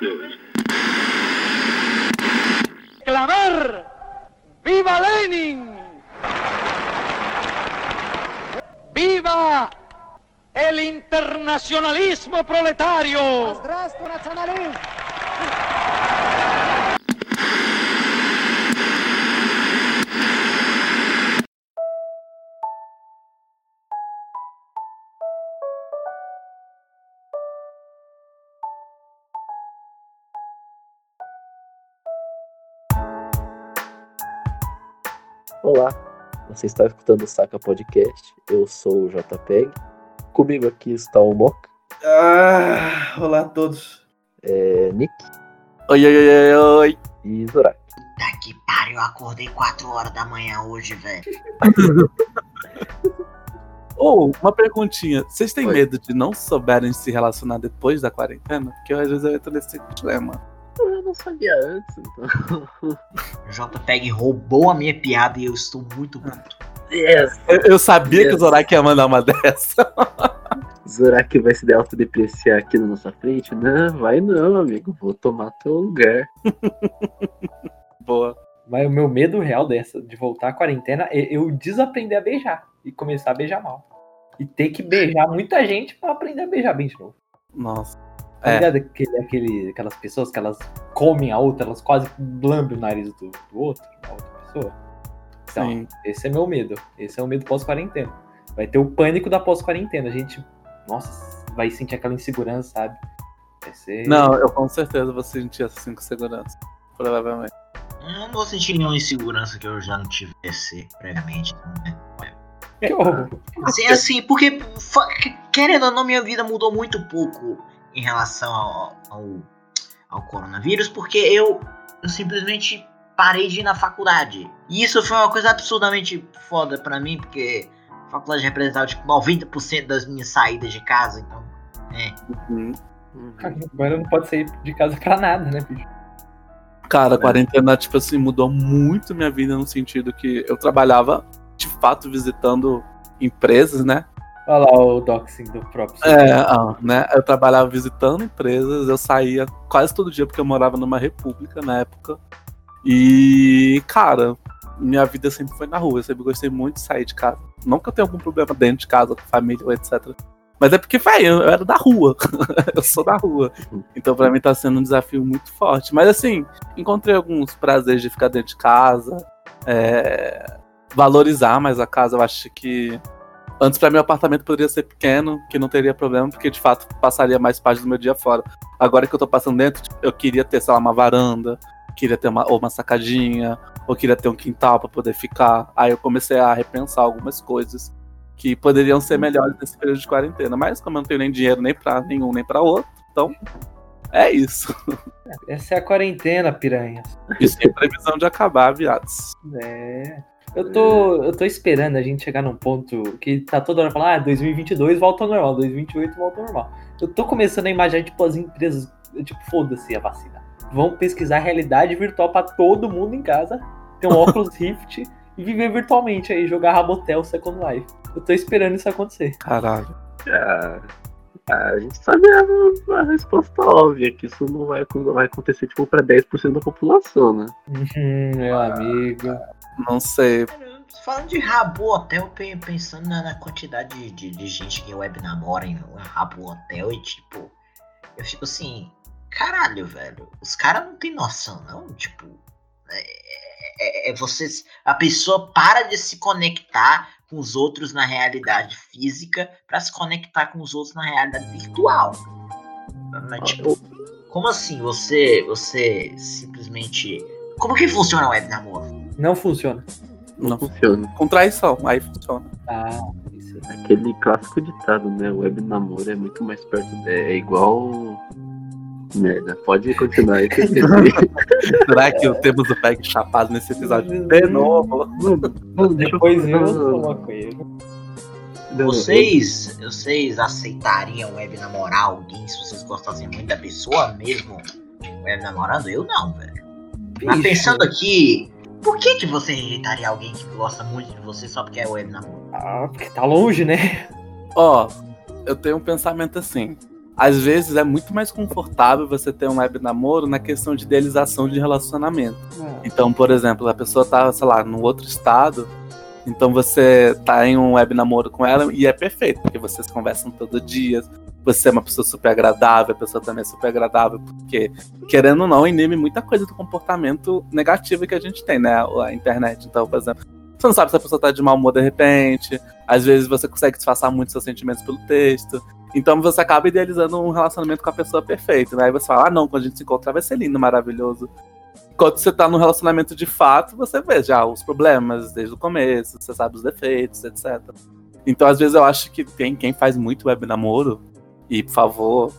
news. clamar ¡Viva Lenin! ¡Viva el internacionalismo proletario! Olá, você está escutando o Saca Podcast. Eu sou o JPEG. Comigo aqui está o Mok, Ah, olá a todos. é, Nick Oi, oi, oi, oi, oi. e Zorak. Tá que pariu, eu acordei 4 horas da manhã hoje, velho. Ou, uma perguntinha. Vocês têm Oi. medo de não souberem se relacionar depois da quarentena? Porque eu, às vezes eu entro nesse dilema. Eu não sabia antes, então. O JPEG roubou a minha piada e eu estou muito puto. Yes! Eu, eu sabia que Yes. o Zorak ia mandar uma dessa. Zorak vai se autodepreciar aqui na nossa frente? Não, vai não, amigo. Vou tomar teu lugar. Boa. Mas o meu medo real dessa, de voltar à quarentena, é eu desaprender a beijar e começar a beijar mal. E ter que beijar muita gente pra aprender a beijar bem de novo. Nossa. Tá É. ligado? Aquele, aquele- aquelas pessoas que elas comem a outra, elas quase lambem o nariz do, do outro, da outra pessoa. Então, Sim. esse é meu medo. Esse é o medo pós-quarentena. Vai ter o pânico da pós-quarentena. A gente, nossa, vai sentir aquela insegurança, sabe? Vai ser. Não, eu com certeza vou sentir assim com segurança. Provavelmente. Eu não vou sentir nenhuma insegurança que eu já não tivesse previamente. né? Que horror. Assim, assim, porque, querendo ou não, minha vida mudou muito pouco em relação ao, ao, ao coronavírus, porque eu, eu simplesmente parei de ir na faculdade. E isso foi uma coisa absurdamente foda pra mim, porque a faculdade representava tipo 90% das minhas saídas de casa, então. É. Uhum. Cara, Agora não pode sair de casa pra nada, né, bicho? Cara, a quarentena, tipo assim, mudou muito minha vida no sentido que eu trabalhava, de fato, visitando empresas, né? Olha lá o doxing do próprio. É, ah, né? Eu trabalhava visitando empresas, eu saía quase todo dia porque eu morava numa república na época. E, cara, minha vida sempre foi na rua, eu sempre gostei muito de sair de casa. Não que eu tenha algum problema dentro de casa, com família etc. Mas é porque, velho, eu era da rua. eu sou da rua. Então, pra mim, tá sendo um desafio muito forte. Mas, assim, encontrei alguns prazeres de ficar dentro de casa, é, valorizar mais a casa. Eu acho que Antes, pra mim, o apartamento poderia ser pequeno, que não teria problema, porque de fato passaria mais parte do meu dia fora. Agora que eu tô passando dentro, tipo, eu queria ter, sei lá, uma varanda, queria ter uma, ou uma sacadinha, ou queria ter um quintal pra poder ficar. Aí eu comecei a repensar algumas coisas que poderiam ser melhores nesse período de quarentena. Mas como eu não tenho nem dinheiro nem pra nenhum nem pra outro, então é isso. Essa é a quarentena, piranhas. Isso tem previsão de acabar, viados. É. Eu tô, eu tô esperando a gente chegar num ponto que tá toda hora falando, ah, 2022 volta ao normal, 2028 volta ao normal. Eu tô começando a imaginar, tipo, as empresas, tipo, foda-se a vacina. Vão pesquisar realidade virtual pra todo mundo em casa, ter um óculos Rift e viver virtualmente aí, jogar Rabotel Second Life. Eu tô esperando isso acontecer. Caralho. Ah, a gente sabe a, a resposta óbvia, que isso não vai, não vai acontecer tipo, pra 10% da população, né? Uhum, meu amigo. Não sei. Falando de Rabo Hotel, pe- pensando na, na quantidade de, de, de gente que web namora em Rabo Hotel e tipo, eu fico assim, caralho, velho, os caras não tem noção, não? Tipo, é, é, é vocês. A pessoa para de se conectar com os outros na realidade física pra se conectar com os outros na realidade virtual. Mas, tipo, como assim você, você simplesmente. Como que funciona o web namoro? Não funciona. Não, Não. funciona. Com traição, aí funciona. Ah, isso. Aquele clássico ditado, né? O web namoro é muito mais perto. É, é igual. Merda, pode continuar aí. Será que temos o Peg chapado nesse episódio de novo? Depois eu maconheiro. não, Vocês, vocês aceitariam web namorar alguém se vocês gostassem muito da pessoa mesmo web namorando? Eu não, velho. Mas pensando aqui, por que, que você rejeitaria alguém que gosta muito de você só porque é web namoro? Ah, porque tá longe, né? Ó, eu tenho um pensamento assim. às vezes é muito mais confortável você ter um web namoro na questão de idealização de relacionamento. Então, por exemplo, a pessoa tá, sei lá, num outro estado, então você tá em um web namoro com ela e é perfeito, porque vocês conversam todo dia, você é uma pessoa super agradável, a pessoa também é super agradável, porque, querendo ou não, inibe muita coisa do comportamento negativo que a gente tem, né? A internet. Então, por exemplo, você não sabe se a pessoa tá de mau humor de repente, às vezes você consegue disfarçar muito seus sentimentos pelo texto. Então você acaba idealizando um relacionamento com a pessoa perfeita, né? Aí você fala, ah não, quando a gente se encontrar vai ser lindo, maravilhoso. Quando você tá num relacionamento de fato, você vê já os problemas desde o começo, você sabe os defeitos, etc. Então, às vezes, eu acho que tem quem faz muito web namoro, e por favor,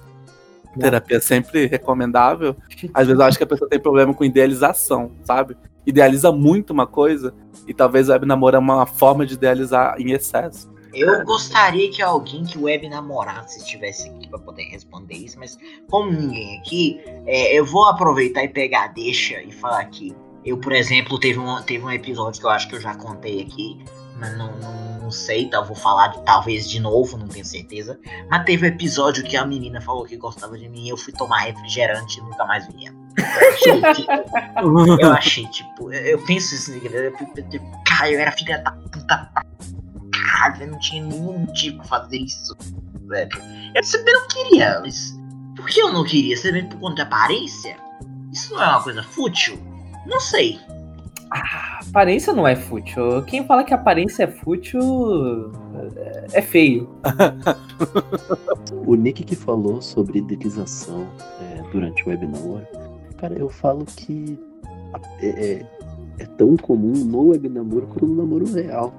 terapia é sempre recomendável. Às vezes eu acho que a pessoa tem problema com idealização, sabe? Idealiza muito uma coisa, e talvez o web namoro é uma forma de idealizar em excesso. Eu gostaria que alguém que web namorasse estivesse aqui para poder responder isso, mas como ninguém aqui, é, eu vou aproveitar e pegar a deixa e falar aqui. Eu, por exemplo, teve um, teve um episódio que eu acho que eu já contei aqui, mas não, não, não sei, tá, vou falar de, talvez de novo, não tenho certeza. Mas teve um episódio que a menina falou que gostava de mim e eu fui tomar refrigerante e nunca mais vi ela. Eu achei, tipo, eu achei, tipo, eu, eu penso eu, eu, cara, eu era filha da puta caralho, eu não tinha nenhum motivo pra fazer isso, velho. Eu sempre não queria, mas por que eu não queria? Você por conta de aparência? Isso não é uma coisa fútil? Não sei. Ah, aparência não é fútil. Quem fala que aparência é fútil é feio. O Nick que falou sobre idealização é, durante o webinar, cara, eu falo que é, é, é tão comum no webnamoro quanto no namoro real.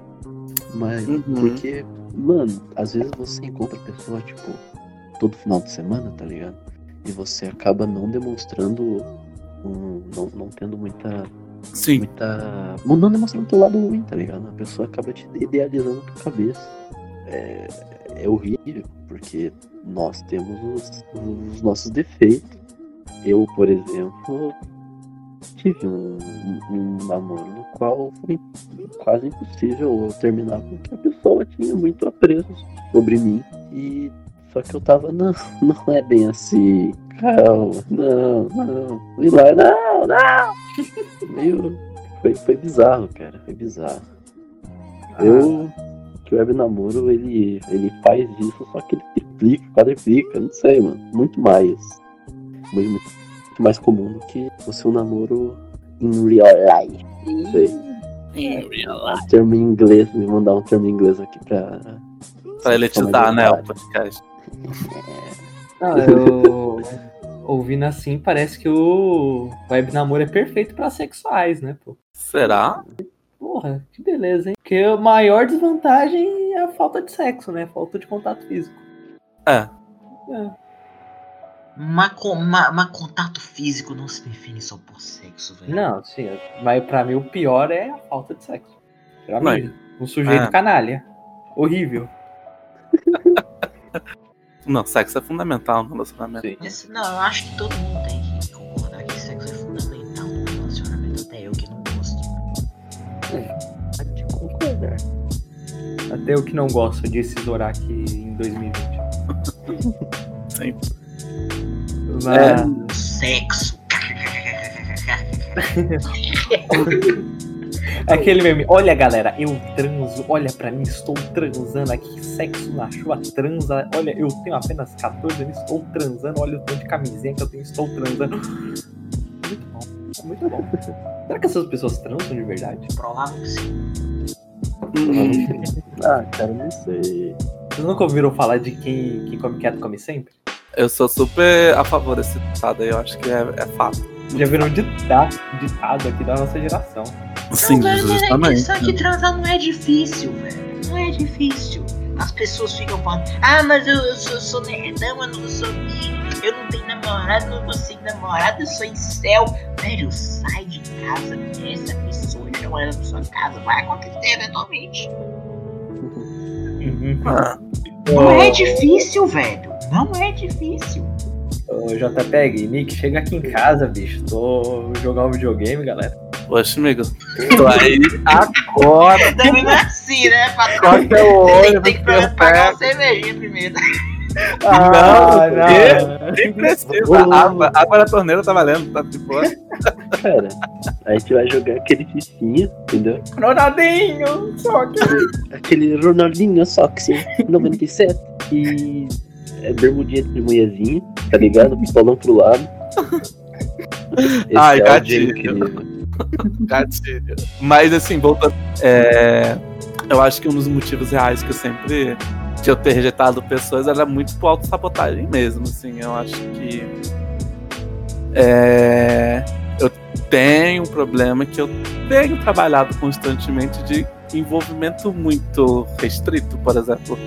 Mas Uhum. porque, mano, às vezes você encontra a pessoa, tipo, todo final de semana, tá ligado? E você acaba não demonstrando um, não, não tendo muita. Sim. muita. Não não demonstrando teu lado ruim, tá ligado? A pessoa acaba te idealizando tua cabeça. É, é horrível, porque nós temos os, os nossos defeitos. Eu, por exemplo, tive um, um namoro no qual foi quase impossível eu terminar porque a pessoa tinha muito apreço sobre mim e só que eu tava não, não é bem assim calma não não. E lá não não. Meio foi, foi bizarro cara foi bizarro. Eu que o web namoro ele ele faz isso só que ele triplica quadriplica não sei mano. Muito mais. Muito, muito mais comum do que o seu namoro em real life. Não sei. Um termo em inglês, me mandar um termo em inglês aqui pra. Pra elitizar, né, o podcast. Não, eu ouvindo assim, parece que o web namoro é perfeito pra sexuais, né, pô? Será? Porra, que beleza, hein? Porque a maior desvantagem é a falta de sexo, né? Falta de contato físico. É. É. Mas, ma- mas contato físico não se define só por sexo, velho. Não, sim, mas pra mim o pior é a falta de sexo. Pra Mas- mim, um sujeito É. canalha. Horrível. Não, sexo é fundamental no relacionamento. Sim. Esse- não, eu acho que todo mundo tem que concordar que sexo é fundamental no relacionamento, até eu que não gosto. Pode concordar. Até eu que não gosto de se Zorak em 2020. Sim. Mas, Sexo. É Aquele meme, olha galera, eu transo, olha pra mim, estou transando aqui, sexo na chuva, transa, olha, eu tenho apenas 14 anos, estou transando, olha o tanto de camisinha que eu tenho, estou transando. Muito bom, muito bom. Será que essas pessoas transam de verdade? Que sim. Ah, cara, não sei. Vocês nunca ouviram falar de quem, quem come quieto come sempre? Eu sou super a favor desse ditado aí, eu acho que é, é fato. Já viram um ditado, ditado aqui da nossa geração. Sim, não, velho, é justamente. só que transar não é difícil, velho. Não é difícil. As pessoas ficam falando, ah, mas eu, eu sou, sou nerdão, eu não sou eu não tenho namorado, não consigo namorado, eu sou incel. Velho, sai de casa, conhece a pessoa, chama ela pra sua casa, vai acontecer eventualmente. Uhum. Ah, Não é difícil, velho. Não é difícil. Ô, JPEG, Nick, chega aqui em casa, bicho. Tô jogando um videogame, galera. Poxa, amigo. Tô aí agora. Também não é assim, né, patrão? Corta o Você olho, tem, tem que pagar uma cervejinha primeiro. Ah, não. Nem precisa. Água, água na torneira tá valendo, tá de boa. Cara, a gente vai jogar aquele fifinha, entendeu? Ronaldinho! Só que. Aquele Ronaldinho só que sim, 97. E é bermudinha de mulherzinha, tá ligado? Pistolão pro lado. Esse Ai, é gatilho. Gatilho. Mas assim, voltando. É, eu acho que um dos motivos reais que eu sempre. que eu ter rejeitado pessoas era muito por autossabotagem mesmo. Assim, eu acho que. É, eu tenho um problema que eu tenho trabalhado constantemente de envolvimento muito restrito, por exemplo.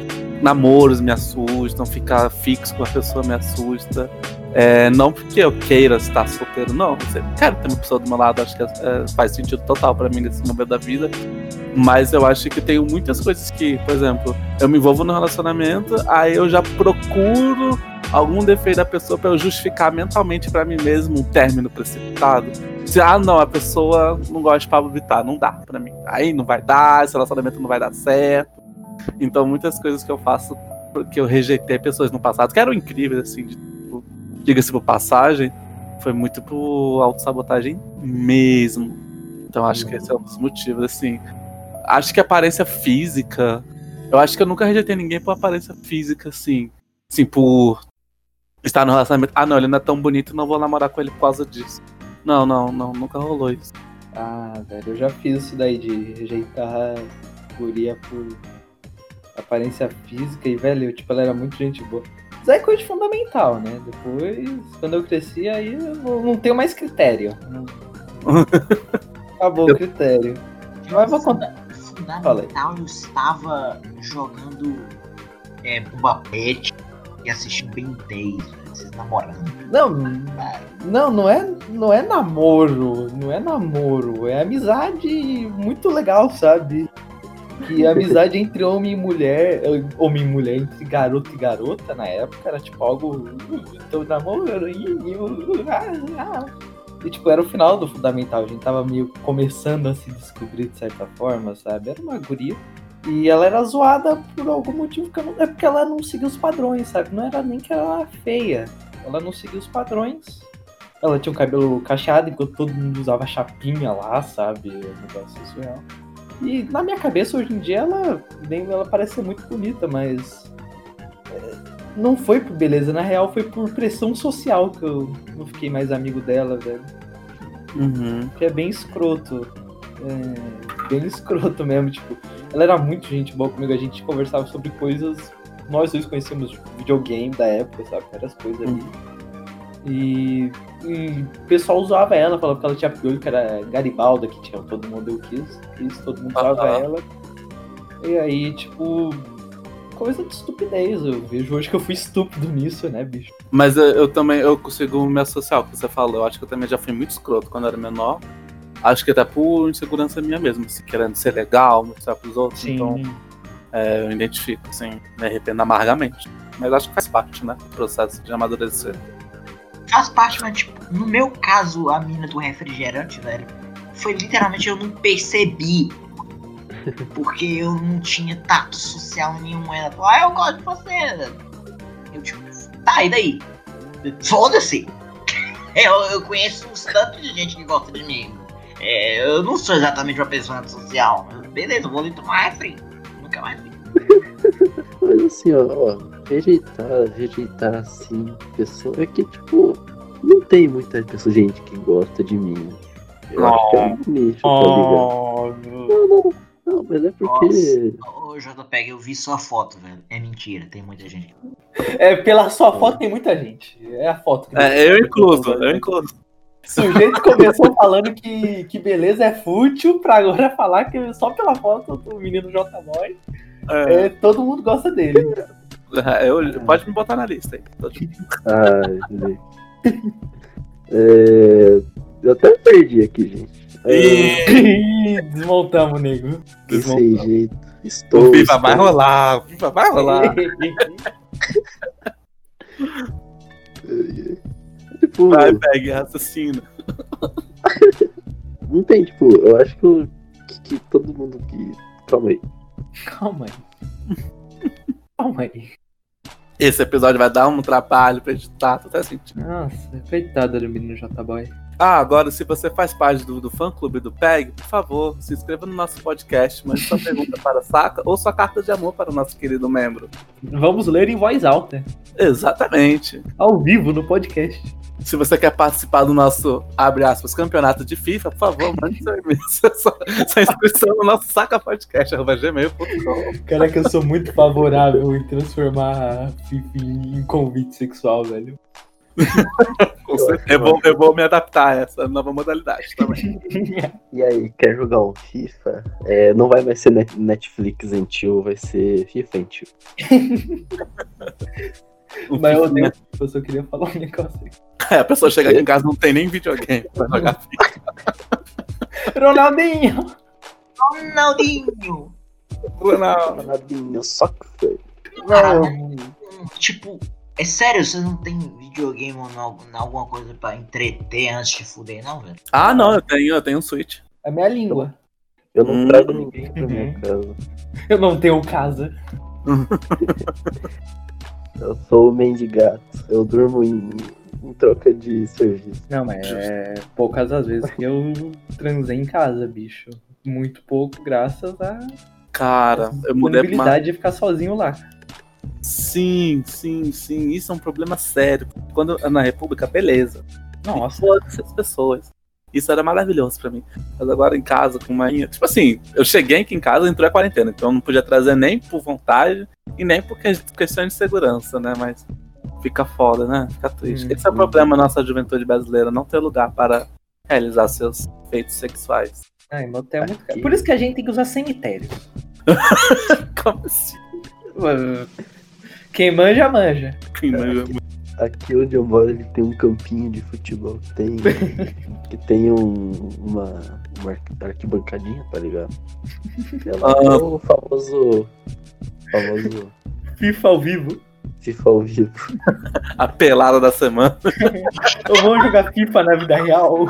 Namoros me assustam, ficar fixo com a pessoa me assusta. É, não porque eu queira estar solteiro, não. Eu quero ter uma pessoa do meu lado, acho que é, faz sentido total pra mim nesse momento da vida. Mas eu acho que tenho muitas coisas que, por exemplo, eu me envolvo no relacionamento, aí eu já procuro algum defeito da pessoa pra eu justificar mentalmente pra mim mesmo um término precipitado. Se, ah, não, a pessoa não gosta de Pablo Vittar, não dá pra mim. Aí não vai dar, esse relacionamento não vai dar certo. Então, muitas coisas que eu faço, porque eu rejeitei pessoas no passado, que eram incríveis, assim, tipo, diga-se por passagem, foi muito por autossabotagem mesmo. Então, acho que esse é um dos motivos, assim. Acho que aparência física. Eu acho que eu nunca rejeitei ninguém por aparência física, assim. Assim, por estar no relacionamento. Ah, não, ele não é tão bonito, não vou namorar com ele por causa disso. Não, não, não, nunca rolou isso. Ah, velho, eu já fiz isso daí de rejeitar guria por aparência física e, velho, tipo, ela era muito gente boa. Isso aí é coisa fundamental, né? Depois, quando eu cresci, aí eu não- tenho mais critério. Acabou o critério. Mas vou contar. Fundamental, eu estava jogando é, Bumba Pet e assistindo Ben 10, velho, vocês namorando. Não, não, não é, não é namoro, não é namoro, é amizade muito legal, sabe? Que a amizade entre homem e mulher, eh, homem e mulher, entre garoto e garota na época era tipo algo. "Uh, Tô namorando. ih, uh, ah, ah." E tipo, era o final do fundamental, a gente tava meio começando a se descobrir de certa forma, sabe? Era uma guria. E ela era zoada por algum motivo que não. É porque ela não seguia os padrões, sabe? Não era nem que ela era feia. Ela não seguia os padrões. Ela tinha um cabelo cacheado enquanto todo mundo usava chapinha lá, sabe? Um negócio surreal. E na minha cabeça, hoje em dia, ela, nem, ela parece ser muito bonita, mas. é, Não foi por beleza, na real foi por pressão social que eu não fiquei mais amigo dela, velho. Uhum. Que é bem escroto. É, bem escroto mesmo, tipo. Ela era muito gente boa comigo, a gente conversava sobre coisas. Nós dois conhecíamos tipo, videogame da época, sabe? Várias coisas ali. E, e o pessoal usava ela, falava que ela tinha piolho, que era Garibalda, que tinha todo mundo eu quis, quis todo mundo usava Aham. ela. E aí, tipo, coisa de estupidez. Eu vejo hoje que eu fui estúpido nisso, né, bicho? Mas eu, eu também eu consigo me associar ao que você falou. Eu acho que eu também já fui muito escroto quando era menor. Acho que até por insegurança minha mesmo, assim, querendo ser legal, mostrar pros outros. Então, é, eu identifico, assim, me arrependo amargamente. Mas acho que faz parte, né? Do processo de amadurecer. Faz parte, mas tipo, no meu caso, a mina do refrigerante, velho, foi literalmente eu não percebi. Porque eu não tinha tato social nenhum. Ela falou, ah, eu gosto de você. Eu tipo, tá, e daí? Foda-se. Eu, eu conheço uns tantos de gente que gosta de mim. É, eu não sou exatamente uma pessoa antissocial. Beleza, vou ali tomar refri. Nunca mais vi. Mas assim, ó, ó, rejeitar, rejeitar assim, pessoa é que, tipo, não tem muita pessoa, gente que gosta de mim. Eu acho que é um nicho, tá ligado? Não, não, não, mas é porque. Ô, JPEG, eu vi sua foto, velho. É mentira, tem muita gente. É, pela sua foto tem muita gente. É a foto que É, eu incluso, eu incluso. O sujeito começou falando que, que beleza é fútil, pra agora falar que só pela foto do menino J-Boy, É, é, todo mundo gosta dele. eu, pode me botar na lista aí. Ai, gente. É, Eu até perdi aqui, gente. É, Ih, Desmontamos, nego. desse jeito. Estou. O estou- vai rolar, o FIFA vai rolar. Tipo, Vai, pegue, raciocina. não tem, tipo, eu acho que, eu- que, que todo mundo que. Calma aí. Calma aí. Calma aí. Esse episódio vai dar um trabalho pra editar, tu tá sentindo. Nossa, coitada do menino J-Boy. Ah, agora, se você faz parte do, do fã-clube do PEG, por favor, se inscreva no nosso podcast, mande sua pergunta para a Saca ou sua carta de amor para o nosso querido membro. Vamos ler em voz alta, Exatamente. ao vivo no podcast. Se você quer participar do nosso, abre aspas, campeonato de FIFA, por favor, mande seu e-mail, sua, sua inscrição no nosso sacapodcast.gmail.com. Caraca, eu sou muito favorável em transformar FIFA em convite sexual, velho. Eu vou, eu vou me adaptar a essa nova modalidade também. E aí, quer jogar um FIFA? É, não vai mais ser Net- Netflix em tio, vai ser FIFA em tio. Mas eu né? odeio. Eu só queria falar um negócio aqui. É, a pessoa chega aqui em casa e não tem nem videogame pra jogar FIFA. Ronaldinho! Ronaldinho! Não. Ronaldinho, só que foi. Hum, tipo, é sério, você não tem videogame ou alguma coisa pra entreter antes de fuder, não, velho? Ah, não, eu tenho, eu tenho um Switch. A minha língua. Eu não Hum. trago ninguém pra minha casa. Eu não tenho casa. Eu sou o mendigato. Eu durmo em, em troca de serviço. Não, mas é poucas as vezes que eu transei em casa, bicho. Muito pouco, graças à Cara, eu mudei pra uma... de ficar sozinho lá. Sim, sim, sim. Isso é um problema sério. Quando na República, beleza. Nossa. Foda-se as pessoas. Isso era maravilhoso pra mim. Mas agora em casa, com uma. Tipo assim, eu cheguei aqui em casa e entrou a quarentena. Então eu não podia trazer nem por vontade e nem por que- questão de segurança, né? Mas fica foda, né? Fica triste. Hum, Esse é o problema da nossa juventude brasileira, não ter lugar para realizar seus feitos sexuais. Ai, motel é muito caro. Por isso que a gente tem que usar cemitério. Como assim? Quem manja, manja. Aqui onde eu moro ele tem um campinho de futebol que tem, que tem um, uma, uma arqu- arquibancadinha, tá ligado? É lá Ah. o famoso, famoso FIFA ao vivo. FIFA ao vivo. A pelada da semana. Eu vou jogar FIFA na vida real.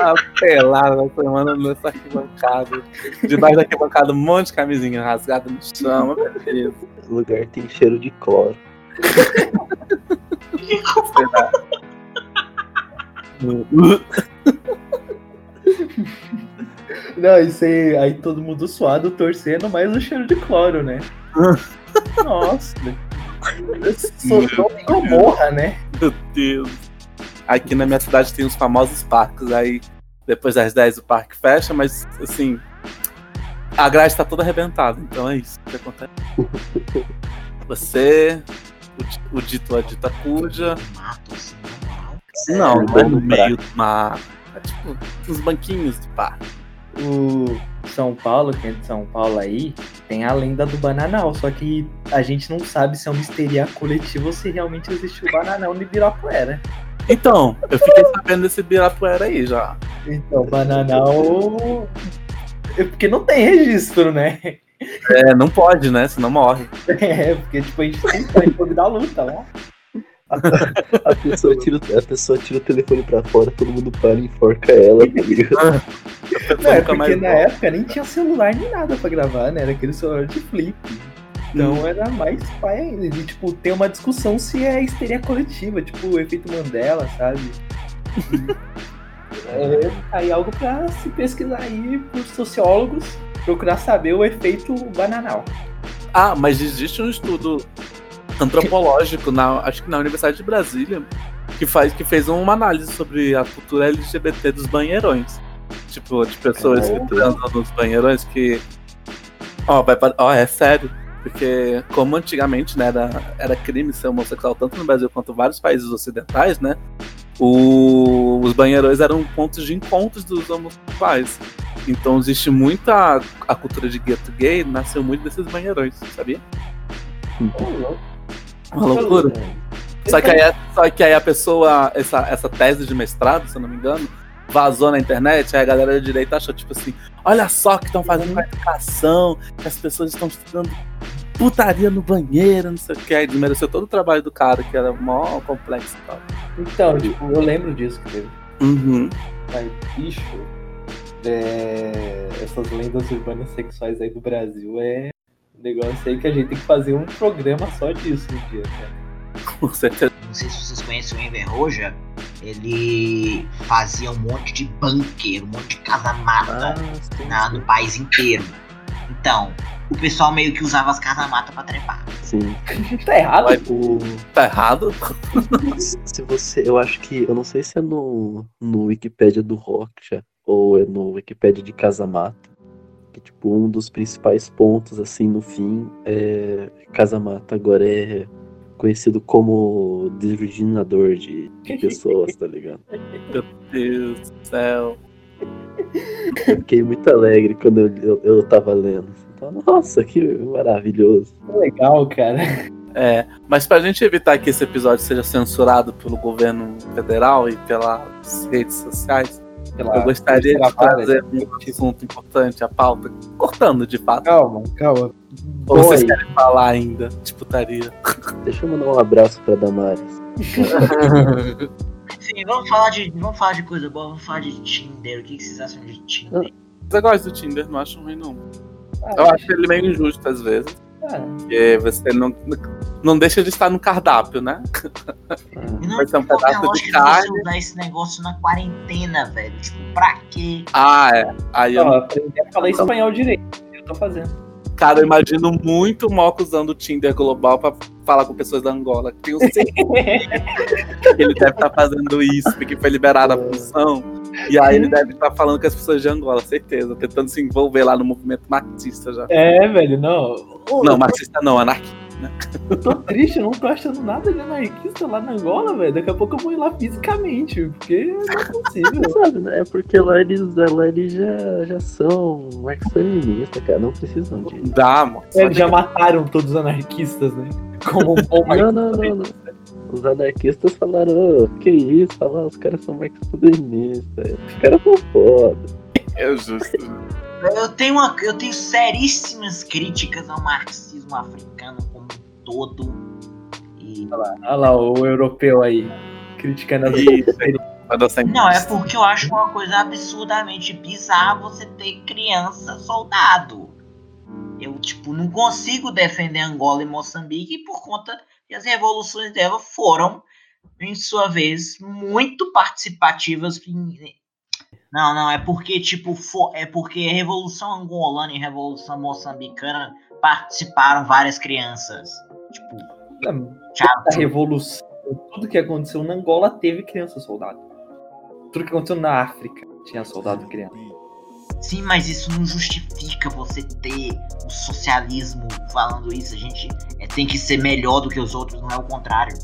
A pelada da semana nessa arquibancada. Debaixo da arquibancada, um monte de camisinha rasgada no chão. Beleza. O lugar tem cheiro de cloro. Não, isso aí, aí todo mundo suado, torcendo, mais o cheiro de cloro, né? Nossa. Sou tão Gomorra, né? Meu Deus. Aqui na minha cidade tem os famosos parques. Aí depois das 10 o parque fecha, mas assim. A grade tá toda arrebentada. Então é isso que acontece. Você, o, o dito a dita cuja. Mato, assim. Não, no não é no meio do meio do mar. É tipo uns banquinhos do parque. O São Paulo, quem é de São Paulo aí, tem a lenda do Bananal, só que a gente não sabe se é uma histeria coletiva ou se realmente existe o Bananal no Ibirapuera. Então, eu fiquei sabendo desse Birapuera aí já. Então, Bananal. É porque não tem registro, né? É, não pode, né? Senão morre. É, porque tipo, a gente tem que da luta, ó. A pessoa, tira, o- a pessoa tira o telefone pra fora, todo mundo para e enforca ela, tá ligado? Não, é porque na época nem tinha celular nem nada pra gravar, né? Era aquele celular de flip. Então era mais pai ainda. E, tipo, tem uma discussão se é histeria coletiva, tipo, o efeito Mandela, sabe? é aí algo pra se pesquisar aí por sociólogos, procurar saber o efeito bananal. Ah, mas existe um estudo antropológico na, acho que na Universidade de Brasília, que faz que fez uma análise sobre a cultura LGBT dos banheirões. Tipo, de pessoas que Caralho. transam nos banheirões que ó, vai ó, é sério, porque como antigamente, né, era, era crime ser homossexual tanto no Brasil quanto em vários países ocidentais, né? o- os banheirões eram pontos de encontros dos homossexuais. Então existe muita a cultura de gueto gay nasceu muito desses banheirões, sabia? Uma loucura. Só que, aí, só que aí a pessoa, essa, essa tese de mestrado, se eu não me engano, vazou na internet, aí a galera da direita achou, tipo assim, olha só que estão fazendo com a educação, que as pessoas estão estudando putaria no banheiro, não sei o que, aí desmereceu todo o trabalho do cara, que era mó complexo e tal. Então, tipo, eu lembro disso que teve. Uhum. Mas, bicho, é, essas lendas urbanas sexuais aí do Brasil é negócio aí que a gente tem que fazer um programa só disso um dia, cara. Com certeza. Não sei se vocês conhecem o Enver Roja. Ele fazia um monte de bunker, um monte de casa-mata sim, na- no país inteiro. Então, o pessoal meio que usava as casa-mata pra trepar. sim. Tá errado? Vai. O, Tá errado? se você, eu acho que, eu não sei se é no, no Wikipédia do Rocha ou é no Wikipédia de Casamata, que tipo um dos principais pontos assim no fim é Casamata agora é conhecido como desvirginador de, de pessoas, tá ligado? Meu Deus do céu. Eu fiquei muito alegre quando eu, eu, eu tava lendo. Então, Nossa, que maravilhoso. Legal, cara. É, mas pra gente evitar que esse episódio seja censurado pelo governo federal e pelas redes sociais, Sei eu gostaria de trazer um assunto importante à pauta, cortando de fato. Calma, calma. Ou vocês Oi. querem falar ainda de putaria? Deixa eu mandar um abraço pra Damares. Enfim, vamos falar de, vamos falar de coisa boa, vamos falar de Tinder. O que, que vocês acham de Tinder? Eu gosto do Tinder, não acho ruim não. Ah, Eu acho ele meio injusto às vezes, porque você não, não deixa de estar no cardápio, né? E não Vai ser um importa pedaço de carne. você usar esse negócio na quarentena, velho. Tipo, pra quê? Ah, é. Aí eu, Não, aprender a falar espanhol direito. Eu tô fazendo. Cara, eu imagino muito o Moco usando o Tinder global pra falar com pessoas da Angola. Tenho certeza que ele deve estar fazendo isso, porque foi liberada a função. E aí ele deve estar falando com as pessoas de Angola, certeza, tentando se envolver lá no movimento marxista já. É, velho, não. Não, marxista não, anarquista. Eu tô triste, eu não tô achando nada de anarquista lá na Angola, velho. Daqui a pouco eu vou ir lá fisicamente, porque não é possível. Sabe, né? É porque lá eles, lá eles já, já são marxistas, cara. Não precisam de. Dá, mano. Eles já mataram todos os anarquistas, né? Como um bom Não, não, não, não. Os anarquistas falaram, ô, que isso? Falaram, os caras são marxistas-leninistas. Os caras são foda. É justo. Eu tenho, uma, eu tenho seríssimas críticas ao marxismo africano como um todo. E... Olha lá, o europeu aí, criticando as sem Não, é porque eu acho uma coisa absurdamente bizarra você ter criança soldado. Eu, tipo, não consigo defender Angola e Moçambique por conta que as revoluções dela foram, em sua vez, muito participativas. em- Não, não, é porque, tipo, fo- é porque a Revolução Angolana e a Revolução Moçambicana participaram várias crianças. Tipo, tchau. a revolução, tudo que aconteceu na Angola teve criança soldado. Tudo que aconteceu na África tinha soldado criança. Sim, mas isso não justifica você ter o socialismo falando isso. A gente é, tem que ser melhor do que os outros, não é o contrário.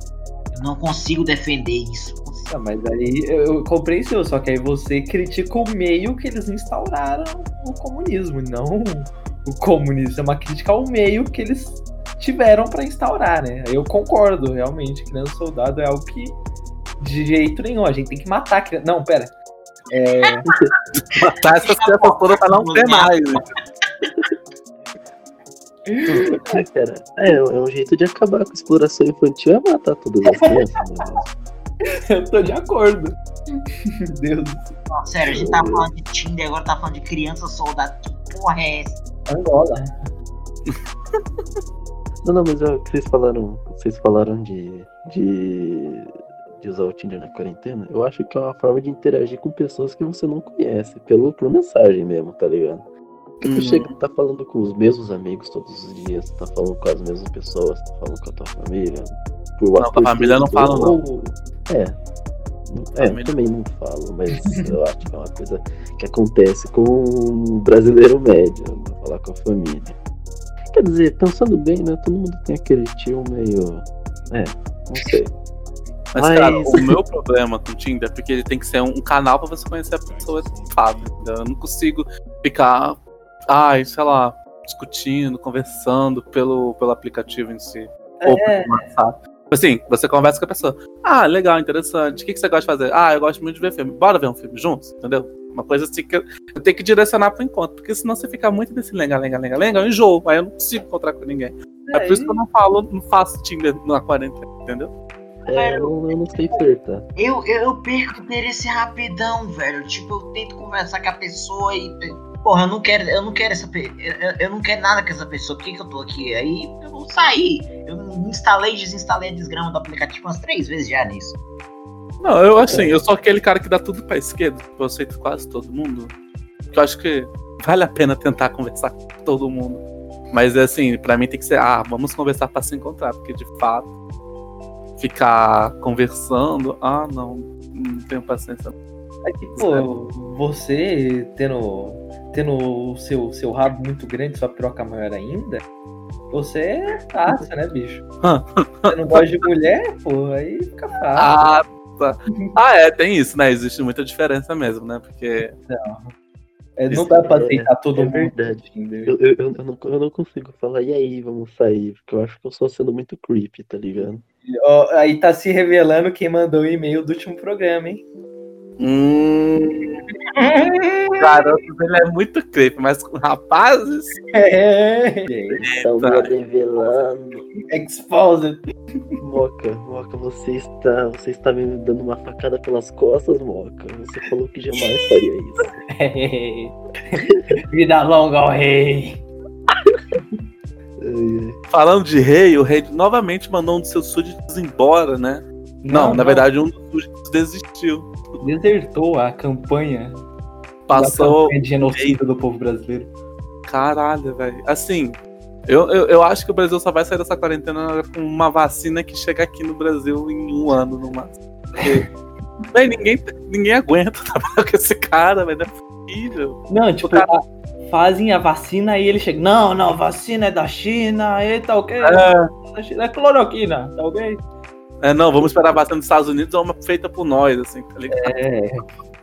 Eu não consigo defender isso. Ah, mas aí eu, compreensível, só que aí você critica o meio que eles instauraram o comunismo, não o comunismo. É uma crítica ao meio que eles tiveram pra instaurar, né? Eu concordo, realmente, criança soldado é algo que de jeito nenhum, a gente tem que matar a criança. Não, pera. É, matar essas crianças todas pra não ter mais. Ah, cara, é, é um jeito de acabar com a exploração infantil é matar todas as crianças. Né? eu tô de acordo. Deus do céu. Não, sério, a gente tá falando de Tinder, agora tá falando de criança soldado. Que porra é essa? Angola. Não, não, mas vocês falaram, vocês falaram de, de, de usar o Tinder na quarentena. Eu acho que é uma forma de interagir com pessoas que você não conhece, pelo, por mensagem mesmo, tá ligado? Tu Uhum. chega, tá falando com os mesmos amigos todos os dias, tá falando com as mesmas pessoas, tá falando com a tua família. Por Não, com a família não falo, não. ou- É. É, Família. também não falo, mas eu acho que é uma coisa que acontece com um brasileiro médio, né, falar com a família. Quer dizer, pensando bem, né? Todo mundo tem aquele tio meio. É, não sei. Mas, Mas- cara, o meu problema com o Tinder é porque ele tem que ser um, um canal pra você conhecer a pessoa entendeu? Eu não consigo ficar, ai, sei lá, discutindo, conversando pelo, pelo aplicativo em si. Ou É. pelo WhatsApp. Assim, você conversa com a pessoa. Ah, legal, interessante. O que, que você gosta de fazer? Ah, eu gosto muito de ver filme. Bora ver um filme juntos, entendeu? Uma coisa assim que eu, eu tenho que direcionar pro encontro. Porque senão você fica muito desse lenga, lenga, lenga, lenga, eu enjoo. Aí eu não consigo encontrar com ninguém. É, por isso que eu não falo, não faço Tinder na quarentena, entendeu? É, eu, não- eu não sei flertar. Eu, eu, eu perco interesse rapidão, velho. Tipo, eu tento conversar com a pessoa e. Porra, eu não quero, eu não quero essa pe- eu, eu- não quero nada com essa pessoa. Por que, que eu tô aqui? Aí eu vou sair. Eu instalei e desinstalei a desgrama do aplicativo umas três vezes já nisso. Não, eu assim, eu sou aquele cara que dá tudo pra esquerda, eu aceito quase todo mundo. Eu acho que vale a pena tentar conversar com todo mundo. Mas assim, pra mim tem que ser, ah, vamos conversar pra se encontrar, porque de fato, ficar conversando, ah, não, não tenho paciência. É que, pô, você tendo, tendo o seu, seu rabo muito grande, sua piroca maior ainda, você é fácil, né, bicho? Você não gosta de mulher, pô, aí fica fácil. Ah. Ah, é, tem isso, né? Existe muita diferença mesmo, né? Porque. É, não dá pra é- aceitar todo é mundo. verdade. Eu, eu, eu, não, eu não consigo falar, e aí, vamos sair? Porque eu acho que eu sou sendo muito creepy, tá ligado? Aí tá se revelando quem mandou o e-mail do último programa, hein? Hum. Garotos, ele é muito creepy, mas com rapazes. É. Estão me revelando. Exposed. Moca, Moca, você está, você está me dando uma facada pelas costas, Moca. Você falou que jamais faria isso. Vida longa ao rei. Falando de rei, o rei novamente mandou um dos seus súditos embora, né? Não, na verdade, um dos súditos desistiu. Desertou a campanha. Passou. campanha de genocídio do povo brasileiro. Caralho, velho. Assim, eu, eu, eu acho que o Brasil só vai sair dessa quarentena com uma vacina que chega aqui no Brasil em um ano no máximo. Porque, ninguém, ninguém aguenta trabalhar com esse cara, velho. Não é possível. Não, tipo, cara- fazem a vacina e ele chega. Não, não, vacina é da China, aí tá ok. É, É cloroquina, tá ok? É, não, vamos esperar a vacina dos Estados Unidos ou uma feita por nós, assim, tá ligado? É.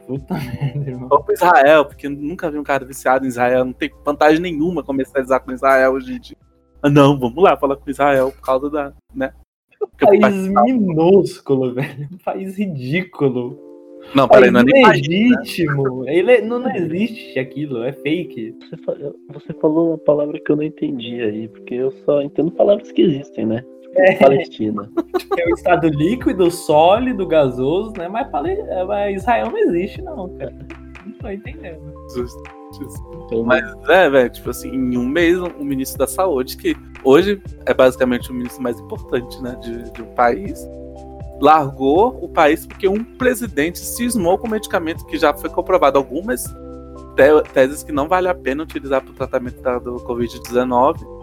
Puta merda, irmão. Pro Israel, porque eu nunca vi um cara viciado em Israel. Não tem vantagem nenhuma comercializar com Israel hoje em dia. Ah, não, vamos lá falar com Israel por causa da. né? Porque País minúsculo, velho. Um país ridículo. Não, peraí, não é nem país. legítimo. Ele não, não existe aquilo, é fake. Você, fa- você falou uma palavra que eu não entendi aí, porque eu só entendo palavras que existem, né? Palestina. É o estado líquido, sólido, gasoso, né? Mas, pale- é, mas Israel não existe, não, cara. Não tô entendendo. Mas é, velho, tipo assim, em um mês, um ministro da saúde, que hoje é basicamente o ministro mais importante, né, de, de um país, largou o país porque um presidente cismou com medicamento que já foi comprovado algumas te- teses que não vale a pena utilizar para o tratamento da- do Covid-19.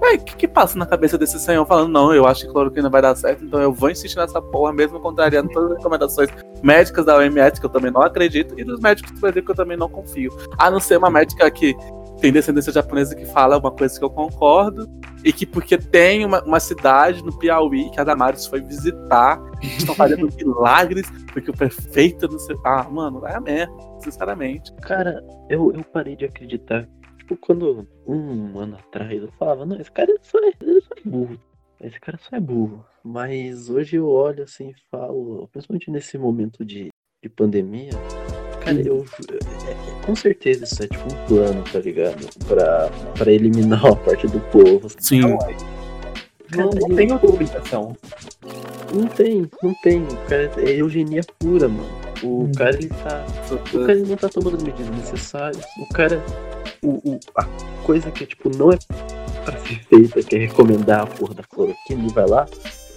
Véi, o que, que passa na cabeça desse senhor falando, não, eu acho que cloroquina vai dar certo, então eu vou insistir nessa porra, mesmo contrariando todas as recomendações médicas da OMS, que eu também não acredito, e dos médicos do Brasil, que eu também não confio. A não ser uma médica que tem descendência japonesa que fala uma coisa que eu concordo, e que porque tem uma, uma cidade no Piauí que a Damares foi visitar, estão fazendo milagres, porque o prefeito não sei. Ah, mano, vai a merda, sinceramente. Cara, eu, eu parei de acreditar. Tipo, quando um ano atrás eu falava, não, esse cara só é, só é burro. Esse cara só é burro. Mas hoje eu olho assim e falo, principalmente nesse momento de, de pandemia, cara, eu, é- é- com certeza isso é tipo um plano, tá ligado? Pra, pra eliminar uma parte do povo. Sim. Não, Cara, não tem outra explicação. Não tem, não tem. Cara, é eugenia pura, mano. O Hum. cara ele tá. O cara ele não tá tomando medidas necessárias. O cara. O, o- a coisa que tipo não é pra ser feita, que é recomendar a porra da cloroquina, ele vai lá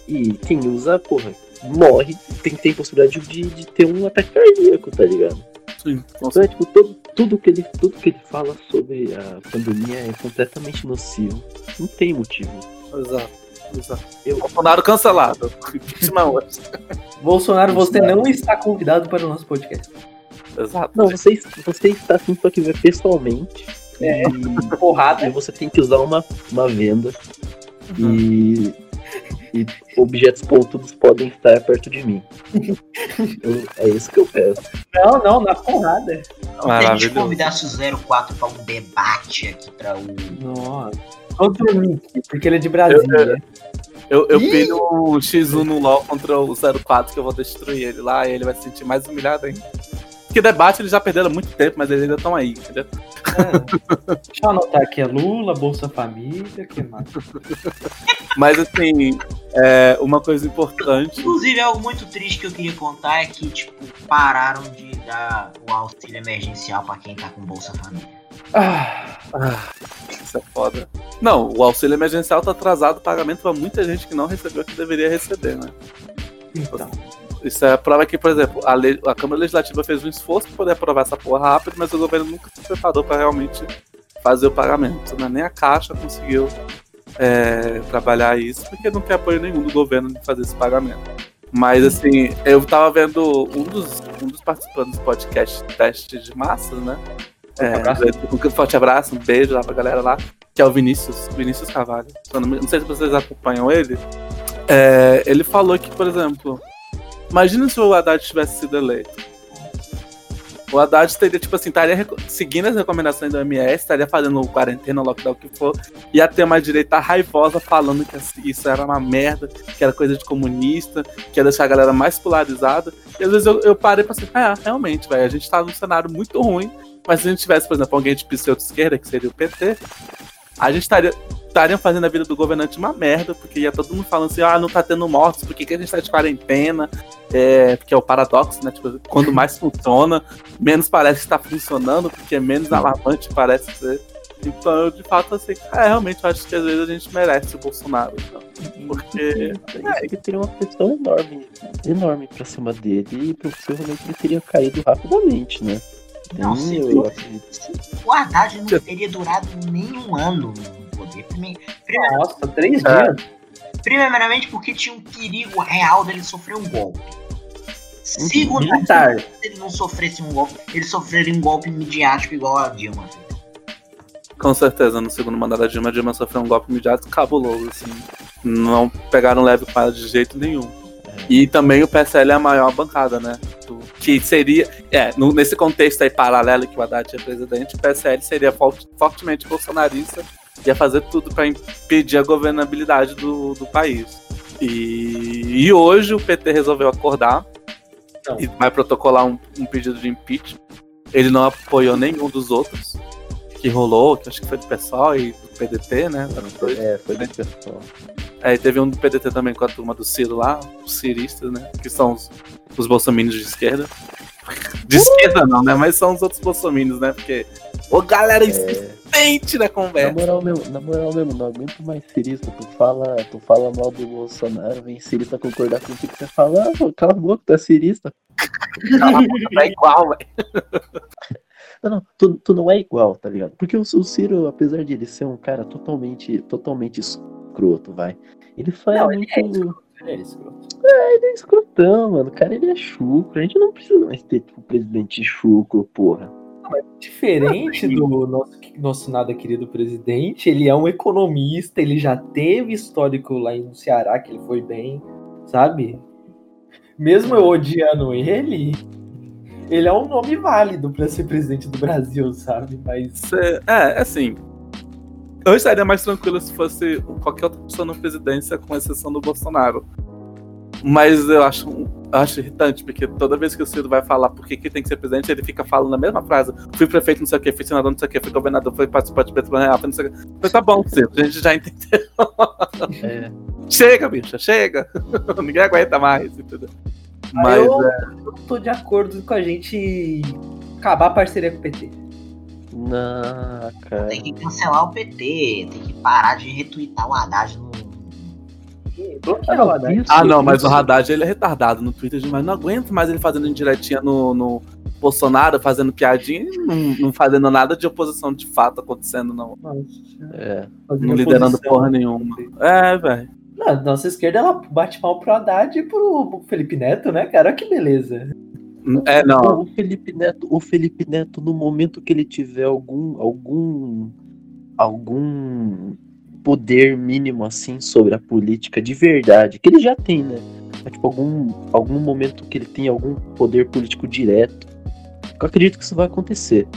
e quem usa, porra, morre, tem, tem possibilidade de, de ter um ataque cardíaco, tá ligado? Sim. Então é tipo, todo, tudo, que ele, tudo que ele fala sobre a pandemia é completamente nocivo. Não tem motivo. Exato. Exato. Eu- Bolsonaro cancelado. Bolsonaro, você não está convidado para o nosso podcast. Exato. Não, você, você está assim só que ver pessoalmente. É. E Porrada. Aí você tem que usar uma, uma venda e, e objetos pontudos podem estar perto de mim. Eu- é isso que eu peço. Não, não, na porrada. Se a gente convidasse o 04 pra um debate aqui pra o. Nossa. Outro Mickey, porque ele é de Brasília. Eu, eu Ih! pilho o X1 no LoL contra o 04 que eu vou destruir ele lá e ele vai se sentir mais humilhado ainda. Porque debate eles já perderam há muito tempo, mas eles ainda estão aí, entendeu? Ah, Deixa eu anotar aqui, é Lula, Bolsa Família, que mais? Mas assim, é, uma coisa importante. Inclusive, algo muito triste que eu queria contar é que, tipo, pararam de dar o auxílio emergencial pra quem tá com Bolsa Família. Ah, Ah, isso é foda. Não, o auxílio emergencial tá atrasado o pagamento pra muita gente que não recebeu o que deveria receber, né? então. Isso é a prova que, por exemplo, a, lei- a Câmara Legislativa fez um esforço pra poder aprovar essa porra rápido, mas o governo nunca se preparou pra realmente fazer o pagamento. Né? Nem a Caixa conseguiu é, trabalhar isso, porque não tem apoio nenhum do governo de fazer esse pagamento. Mas assim, eu tava vendo um dos, um dos participantes do podcast Teste de Massas, né? É, um forte abraço, um beijo lá pra galera lá, que é o Vinícius, Vinícius Carvalho. Não, sei se vocês acompanham ele. É, ele falou que, por exemplo, imagina se o Haddad tivesse sido eleito. O Haddad teria, tipo assim, estaria seguindo as recomendações do MS, estaria fazendo quarentena, lockdown, o que for, ia ter uma direita raivosa falando que assim, isso era uma merda, que era coisa de comunista, que ia deixar a galera mais polarizada. E às vezes eu, eu parei pra assim, ah, realmente, velho, a gente tá num cenário muito ruim, mas se a gente tivesse, por exemplo, alguém de pseudo-esquerda, que seria o PT, a gente estaria estariam fazendo a vida do governante uma merda, porque ia todo mundo falando assim, ah, não tá tendo mortos, por que, que a gente tá de quarentena? É, porque é o paradoxo, né? Tipo, quando mais funciona, menos parece que tá funcionando, porque menos alarmante parece ser. Então eu de fato assim, é, realmente eu acho que às vezes a gente merece o Bolsonaro. Então, porque. É, ele teria uma pressão enorme, enorme pra cima dele e possivelmente ele teria caído rapidamente, né? Não, eu acredito. O Haddad não teria durado nem um ano no poder. Prime- prime- Nossa, três É. dias. Primeiramente porque tinha um perigo real dele sofrer um golpe. Militar. se ele não sofresse um golpe, ele sofreria um golpe midiático igual a Dilma. Com certeza, no segundo mandato da Dilma, a Dilma sofreu um golpe imediato cabuloso, assim. Não pegaram leve com ela de jeito nenhum. E também o PSL é a maior bancada, né? Que seria. É, no- nesse contexto aí paralelo que o Haddad é presidente, o PSL seria forte- fortemente bolsonarista, ia fazer tudo para impedir a governabilidade do, do país. E, e hoje o PT resolveu acordar Não. e vai protocolar um, um pedido de impeachment. Ele não apoiou nenhum dos outros que rolou, que acho que foi do PSOL e do PDT, né? Dois. É, foi do pessoal. É, teve um do PDT também com a turma do Ciro lá, os ciristas, né? Que são os, os bolsominions de esquerda. De esquerda não, né? Mas são os outros bolsominions, né? Porque. Ô, galera insistente na Na conversa. moral mesmo, na moral mesmo, não aguento mais cirista. Tu fala, tu fala mal do Bolsonaro, vem cirista concordar contigo, você fala, ah, cala a boca, tu é cirista. Cala a boca, não é igual, velho. Não, não, tu, tu não é igual, tá ligado? Porque o, o Ciro, apesar de ele ser um cara totalmente, totalmente escroto, vai. Ele faz Não, ele muito. É escroto. É escroto. Ele é escrotão, mano. O cara, ele é chucro. A gente não precisa mais ter, tipo, presidente chucro, porra. Diferente do nosso, nosso nada querido presidente, ele é um economista, ele já teve histórico lá no Ceará, que ele foi bem, sabe? Mesmo eu odiando ele, ele é um nome válido pra ser presidente do Brasil, sabe? Mas Cê- é, assim. Eu estaria mais tranquilo se fosse qualquer outra pessoa na presidência, com exceção do Bolsonaro. Mas eu acho, eu acho irritante, porque toda vez que o Ciro vai falar por que, tem que ser presidente, ele fica falando a mesma frase. Fui prefeito, não sei o que, fui senador, não sei o que, fui governador, fui participante de Petro Real, fui não sei o que. Mas tá bom, Ciro, a gente já entendeu. É. Chega, bicha, chega. Ninguém aguenta mais, entendeu? Mas eu, é, eu tô de acordo com a gente acabar a parceria com o PT. Não, cara. Tem que cancelar o PT, tem que parar de retweetar o Haddad no. Bloquear Ah, o Haddad. Ah, não, mas o Haddad ele é retardado no Twitter demais. Não aguento mais ele fazendo indiretinha no, no Bolsonaro, fazendo piadinha e não, não fazendo nada de oposição de fato acontecendo, não. É. Não liderando porra nenhuma. É, velho. Não, nossa esquerda ela bate mal pro Haddad e pro, pro Felipe Neto, né, cara? Olha que beleza. É, não. O Felipe Neto, o Felipe Neto, no momento que ele tiver algum, algum, algum poder mínimo assim sobre a política de verdade, que ele já tem, né? Mas, tipo, algum, algum momento que ele tem algum poder político direto, eu acredito que isso vai acontecer.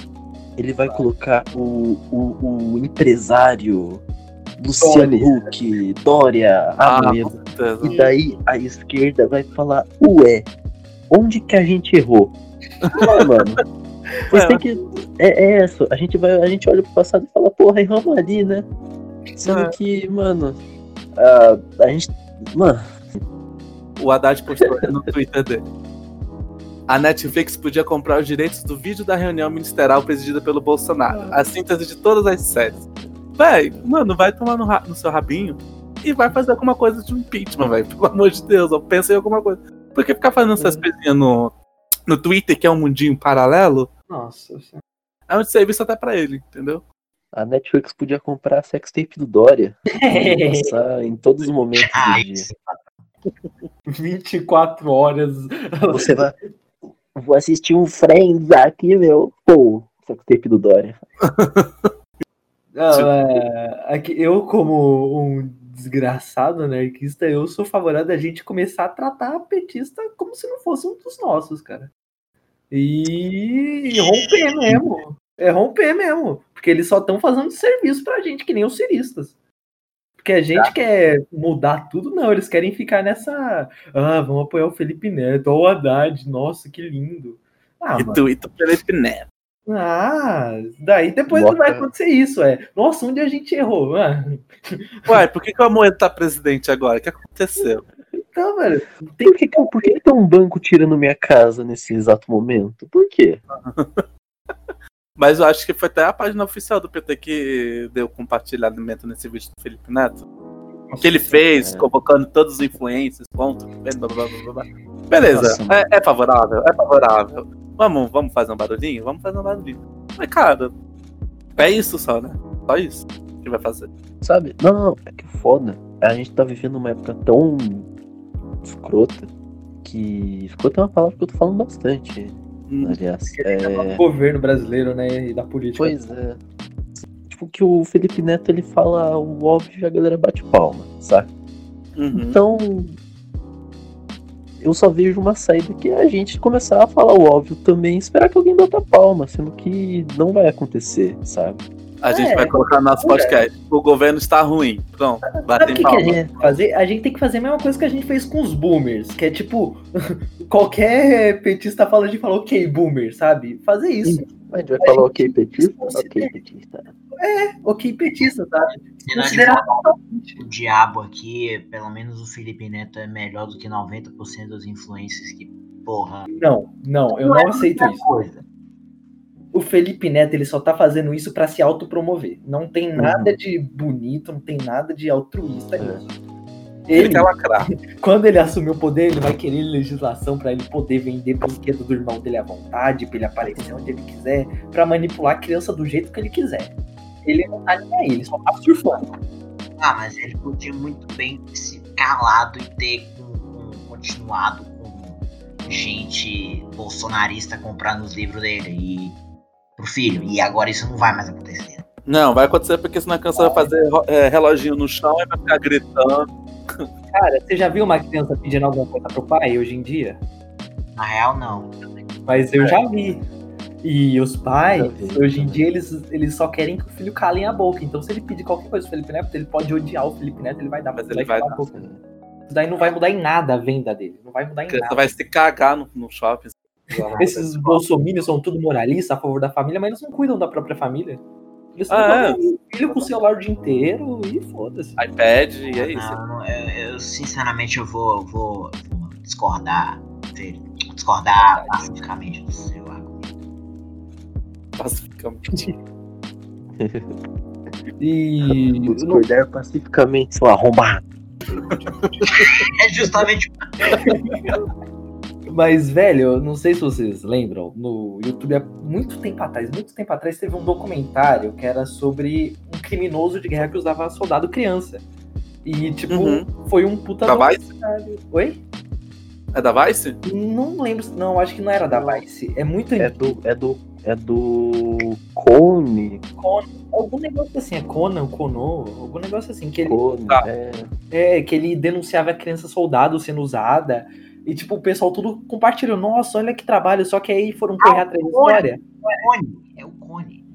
Ele vai colocar o, o, o empresário Luciano Dória. Huck, Dória, Ah, Amoedo. E daí a esquerda vai falar, ué, onde que a gente errou? Ué, mano. Vocês É. têm que. É, é essa. A gente, vai, a gente olha pro passado e fala, porra, erramos ali, né? Sendo É. que, mano. a a gente. Mano, O Haddad postou no Twitter dele. A Netflix podia comprar os direitos do vídeo da reunião ministerial presidida pelo Bolsonaro. A síntese de todas as séries. Véi, mano, vai tomar no, ra- no seu rabinho e vai fazer alguma coisa de impeachment, velho. Pelo amor de Deus, pensa em alguma coisa. Porque ficar fazendo essas coisinhas no, no Twitter, que é um mundinho paralelo, Nossa. é um serviço até pra ele, entendeu? A Netflix podia comprar a sextape do Dória. Passar em todos os momentos Ah, do dia. isso. 24 horas. Você vai. Vou assistir um Friends aqui, meu. Pô, sextape do Dória. Não, é, aqui, eu, como um desgraçado anarquista, eu sou favorável da gente começar a tratar a petista como se não fosse um dos nossos, cara. E romper mesmo. É romper mesmo. Porque eles só estão fazendo serviço pra gente, que nem os ciristas. Porque a gente quer mudar tudo, não. Eles querem ficar nessa. Ah, vamos apoiar o Felipe Neto, ó, o Haddad, nossa, que lindo. Ah, E tu, e tu Felipe Neto. Ah, daí depois Bota- não vai acontecer isso, é. Nossa, onde a gente errou? Ah, Uai, por que, que o Amoedo tá presidente agora? O que aconteceu? então, velho, tem Por que, que, por que, que tem um banco tirando minha casa nesse exato momento? Por quê? Mas eu acho que foi até a página oficial do PT que deu compartilhamento nesse vídeo do Felipe Neto. Que ele fez, convocando todos os influencers, blá, blá, blá, blá, blá. Beleza, Nossa, é, é favorável, é favorável. Vamos, vamos fazer um barulhinho? Vamos fazer um barulhinho. Mas, cara, é isso só, né? Só isso que vai fazer. Sabe? Não, não, não. É que foda. A gente tá vivendo uma época tão escrota que. Escrota é uma palavra que eu tô falando bastante. Hum, Aliás. do É... governo brasileiro, né, e da política. Pois é. Tipo, que o Felipe Neto ele fala o óbvio e a galera bate palma, sabe? uhum. Então. Eu só vejo uma saída que é a gente começar a falar o óbvio também esperar que alguém bata palma, sendo que não vai acontecer, sabe? A gente É. vai colocar no nosso podcast. O governo está ruim. Pronto, Sabe batem que, que a palma. gente tem que fazer? A gente tem que fazer a mesma coisa que a gente fez com os boomers, que é tipo, qualquer petista fala de falar, ok, boomer, sabe? Fazer isso. A gente vai falar ok, petista? Ok, petista. Ok, petista, Considerar jogar o diabo aqui, pelo menos o Felipe Neto é melhor do que 90% dos influencers que, porra. Não, não, eu não aceito isso. Coisa. O Felipe Neto, ele só tá fazendo isso pra se autopromover. Não tem Uhum. nada de bonito, não tem nada de altruísta É. nisso. Ele quer lacrar. quando ele assumir o poder, ele vai querer legislação pra ele poder vender brinquedo do irmão dele à vontade, pra ele aparecer onde ele quiser, pra manipular a criança do jeito que ele quiser. Ele não tá nem aí, ele só tá surfando. Ah, mas ele podia muito bem ter se calado e ter com- com- continuado com gente bolsonarista comprando os livros dele e pro filho. E agora isso não vai mais acontecer. Não, vai acontecer porque senão a criança vai fazer é, reloginho no chão e vai ficar gritando. Cara, você já viu uma criança pedindo alguma coisa pro pai hoje em dia? Na real, não. Mas eu já vi. E os pais, hoje em dia, eles, eles só querem que o filho cale a boca. Então, se ele pedir qualquer coisa pro Felipe Neto, ele pode odiar o Felipe Neto, ele vai dar, Mas mas ele vai dar. a boca. Isso daí não vai mudar em nada a venda dele. Não vai mudar A em criança nada. vai se cagar no, no shopping. Esses bolsominions são tudo moralistas a favor da família, mas eles não cuidam da própria família. Eles só Ah, é? filho com o celular o dia inteiro e foda-se. iPad e é isso. Não, não, eu, eu, sinceramente eu vou, vou, vou discordar. ver- Discordar pacificamente do seu argumento. Pacificamente. E. Vou discordar pacificamente, seu arrombado. É justamente Mas, velho, eu não sei se vocês lembram, no YouTube há muito tempo atrás, muito tempo atrás, teve um documentário que era sobre um criminoso de guerra que usava soldado criança. E, tipo, Uhum. foi um puta. Da Vice? Oi? É da Vice? Não lembro, não, acho que não era da Vice. É muito É do. É do. É do. Cone. Algum negócio assim, é Conan, Kono, algum negócio assim, que ele, Cone. Tá. É. é, que ele denunciava a criança soldado sendo usada. E, tipo, o pessoal tudo compartilhou. Nossa, olha que trabalho. Só que aí foram correr atrás da história. o Cone. É o Cone.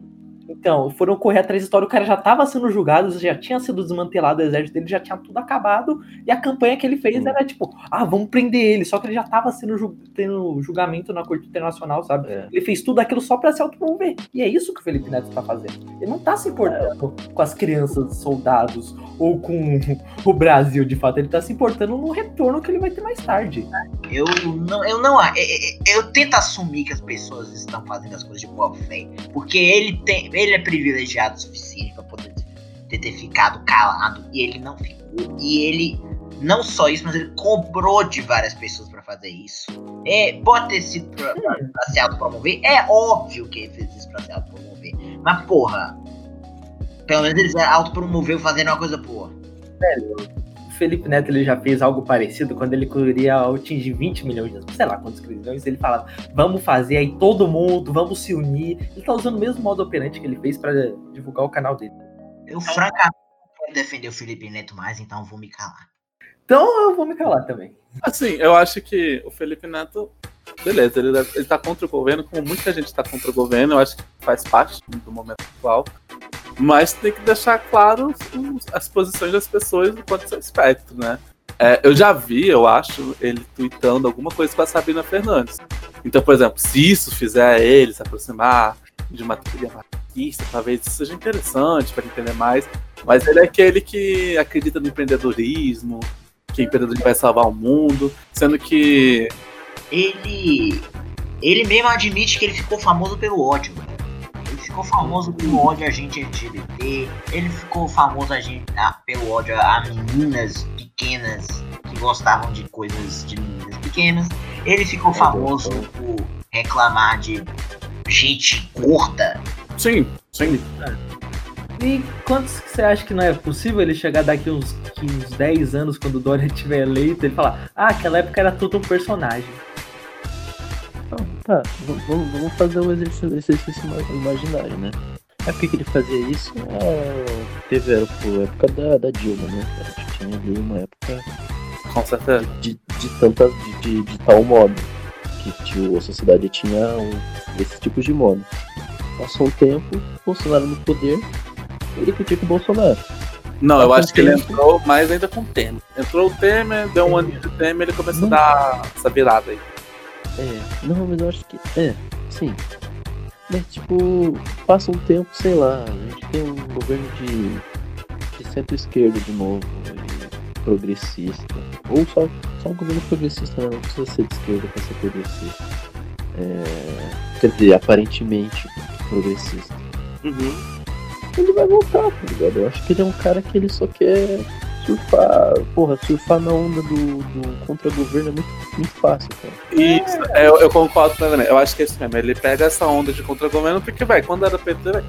Então, foram correr atrás da história, o cara já tava sendo julgado, já tinha sido desmantelado o exército dele, já tinha tudo acabado, e a campanha que ele fez era tipo, ah, vamos prender ele, só que ele já tava sendo ju- tendo julgamento na Corte Internacional, sabe? É. Ele fez tudo aquilo só pra se autopromover. E é isso que o Felipe Neto tá fazendo. Ele não tá se importando com as crianças, soldados, ou com o Brasil, de fato. Ele tá se importando no retorno que ele vai ter mais tarde. Eu não, eu não, eu, eu tento assumir que as pessoas estão fazendo as coisas de boa fé, porque ele tem, ele é privilegiado o suficiente para poder ter, ter ficado calado e ele não ficou. E ele não só isso, mas ele cobrou de várias pessoas para fazer isso. É, pode ter sido pra, pra, pra se autopromover. É óbvio que ele fez isso pra se autopromover. Mas, porra, pelo menos ele se autopromoveu fazendo uma coisa boa. Velho, Felipe Neto ele já fez algo parecido quando ele queria atingir 20 milhões de sei lá quantos milhões, ele fala, vamos fazer aí todo mundo, vamos se unir. Ele tá usando o mesmo modo operante que ele fez para divulgar o canal dele. Eu, francamente, quero defender o Felipe Neto mais, então vou me calar. Então eu vou me calar também. Assim, eu acho que o Felipe Neto, beleza, ele, ele tá contra o governo, como muita gente tá contra o governo, eu acho que faz parte do momento atual. Mas tem que deixar claro as posições das pessoas do quanto seu espectro, né? É, eu já vi, eu acho, ele tweetando alguma coisa com a Sabina Fernandes. Então, por exemplo, se isso fizer ele se aproximar de uma teoria marxista, talvez isso seja interessante para entender mais. Mas ele é aquele que acredita no empreendedorismo, que o empreendedorismo vai salvar o mundo, sendo que. Ele. Ele mesmo admite que ele ficou famoso pelo ódio. Ele ficou famoso pelo ódio a gente LGBT, ele ficou famoso a gente, ah, pelo ódio a meninas pequenas que gostavam de coisas de meninas pequenas. Ele ficou famoso por reclamar de gente gorda. Sim, sim. E quantos que você acha que não é possível ele chegar daqui uns, uns 10 anos, quando o Dória estiver eleito, ele falar, ah, aquela época era todo um personagem. Tá, vamos, vamos fazer um exercício, exercício imaginário, né? A época que ele fazia isso é, teve a época da, da Dilma, né? A gente tinha ali uma época Com certeza. de, de tantas de, de, de tal modo que tipo, a sociedade tinha um, esse tipo de modo. Passou um tempo, Bolsonaro no poder, ele critica o Bolsonaro. Não, eu Com acho que ele entrou mais ainda com o Temer. Entrou o Temer, deu um aninho de Temer, ele começou a dar essa virada aí. É, não, mas eu acho que. É, sim. Mas tipo, passa um tempo, sei lá, a gente tem um governo de, de centro-esquerda de novo, progressista. Ou só, só um governo progressista, né? não precisa ser de esquerda pra ser progressista. É, quer dizer, aparentemente progressista. Uhum. Ele vai voltar, tá ligado? Eu acho que ele é um cara que ele só quer surfar. Porra, surfar na onda do, do contra-governo é muito, muito fácil, cara. Isso, é, eu, eu concordo também. Eu acho que é isso mesmo. Ele pega essa onda de contra-governo, porque, velho, quando era PT, véio,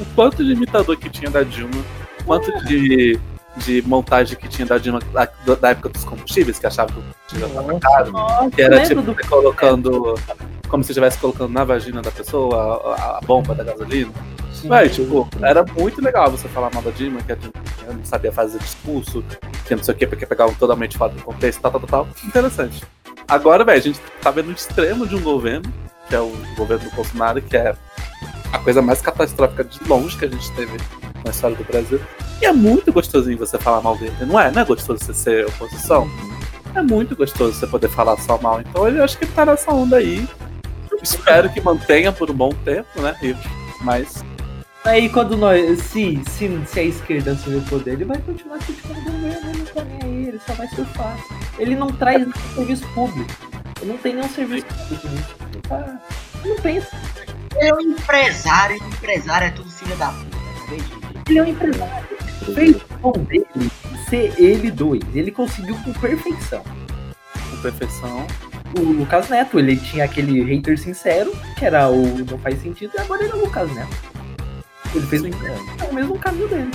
o quanto de imitador que tinha da Dilma, o quanto de, de montagem que tinha da Dilma da, da época dos combustíveis, que achava que o combustível tava caro, que era tipo do- colocando. Como se estivesse colocando na vagina da pessoa a, a bomba da gasolina. Véi, tipo, era muito legal você falar mal da Dilma, que a Dilma não sabia fazer discurso, que não sei o que, porque pegava totalmente fora do contexto, tal, tal, tal, tal. Interessante. Agora, velho, a gente tá vendo o extremo de um governo, que é o governo do Bolsonaro, que é a coisa mais catastrófica de longe que a gente teve na história do Brasil. E é muito gostosinho você falar mal dele, não é? Não é gostoso você ser oposição? É muito gostoso você poder falar só mal. Então eu acho que ele tá nessa onda aí. Espero que mantenha por um bom tempo, né? Mas Aí quando nós. Se, se, se a esquerda assumir o poder, ele vai continuar criticando o governo, ele não tá nem aí, ele só vai surfar. Ele não traz nenhum serviço público. Ele não tem nenhum serviço público nisso. Ele tá. Ele não pensa. Ele é um empresário, e empresário é tudo filho da puta. Ele é um empresário. Fez o bom dele ser ele dois. Ele conseguiu com perfeição. com perfeição. O Lucas Neto, ele tinha aquele hater sincero, que era o não faz sentido, e agora ele é o Lucas Neto. Ele fez o, é o mesmo caminho dele.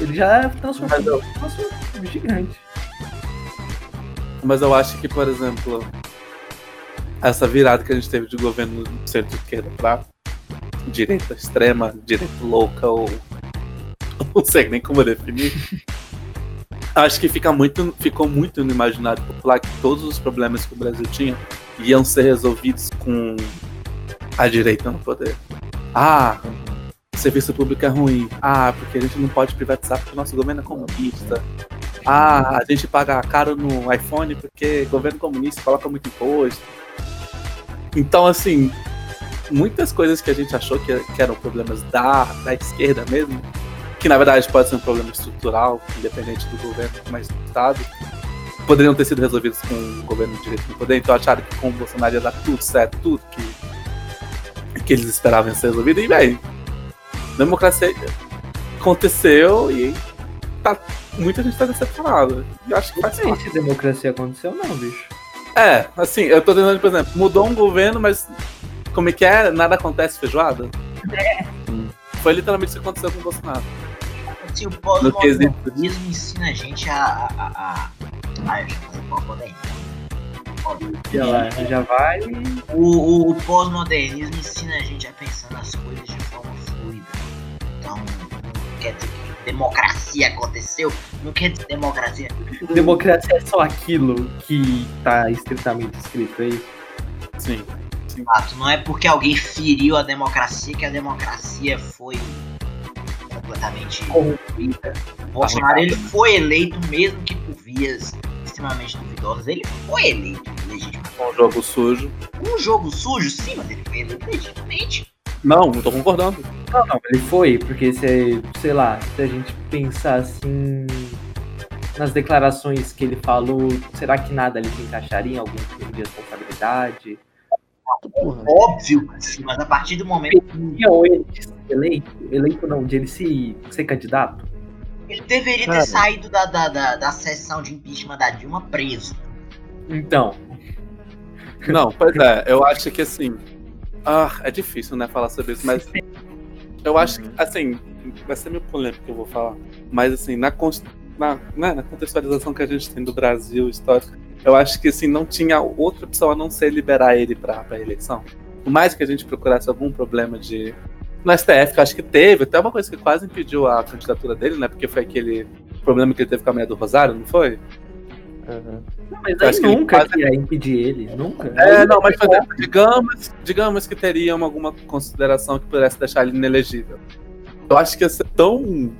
Ele já transformou em um gigante. Mas eu acho que, por exemplo, essa virada que a gente teve de governo centro-esquerda pra direita extrema, direita louca, ou não sei nem como definir. Acho que fica muito, ficou muito no imaginário popular que todos os problemas que o Brasil tinha iam ser resolvidos com a direita no poder. Ah, o serviço público é ruim. Ah, porque a gente não pode privatizar porque o nosso governo é comunista. Ah, a gente paga caro no iPhone porque governo comunista coloca muito imposto. Então, assim, muitas coisas que a gente achou que, que eram problemas da, da esquerda mesmo, que na verdade pode ser um problema estrutural, independente do governo, mas do Estado, poderiam ter sido resolvidos com o governo direito no poder, então acharam que com o Bolsonaro ia dar tudo certo, tudo que, que eles esperavam ser resolvido, e bem, democracia aconteceu e tá, muita gente tá decepcionada. E eu acho que Não faz sei parte. se democracia aconteceu, não, bicho. É, assim, eu tô dizendo, por exemplo, mudou um governo, mas como é que é? Nada acontece feijoada? Hum. Foi literalmente isso que aconteceu com o Bolsonaro. Assim, o pós-modernismo ensina a gente a. a, a, a... Ai, eu já falei qual poder. Já vai, já vai. O, o, o pós-modernismo ensina a gente a pensar nas coisas de forma fluida. Então, não quer dizer que democracia aconteceu, não quer dizer democracia. Democracia é só aquilo que tá estritamente escrito aí. Sim. Fato, não é porque alguém feriu a democracia que a democracia foi completamente Corrompida. O Bolsonaro ele foi eleito mesmo que por vias extremamente duvidosas. Ele foi eleito legitimamente. Com um jogo sujo. Um jogo sujo, sim, mas ele foi eleito legitimamente. Não, não tô concordando. Não, não, ele foi, porque se, sei lá, se a gente pensar assim nas declarações que ele falou, será que nada ali se encaixaria em algum crime de responsabilidade? Porra. Óbvio que sim, mas a partir do momento ele eleito, eleito não, de ele se ser candidato? ele deveria Cara. ter saído da, da, da, da sessão de impeachment da Dilma preso. Então, Não, pois é, eu acho que assim. Ah, é difícil, né, falar sobre isso, mas eu acho que, assim, vai ser meio polêmico que eu vou falar. Mas assim, na, na, né, na contextualização que a gente tem do Brasil histórico, eu acho que assim, não tinha outra opção a não ser liberar ele pra, pra eleição. Por mais que a gente procurasse algum problema de. No STF, que eu acho que teve, até uma coisa que quase impediu a candidatura dele, né? Porque foi aquele problema que ele teve com a mulher do Rosário, não foi? Aham. mas Eu aí acho que ele nunca quase- ia impedir ele, nunca. É, não, mas exemplo, digamos, digamos que teria uma- alguma consideração que pudesse deixar ele inelegível. Eu acho que ia ser tão.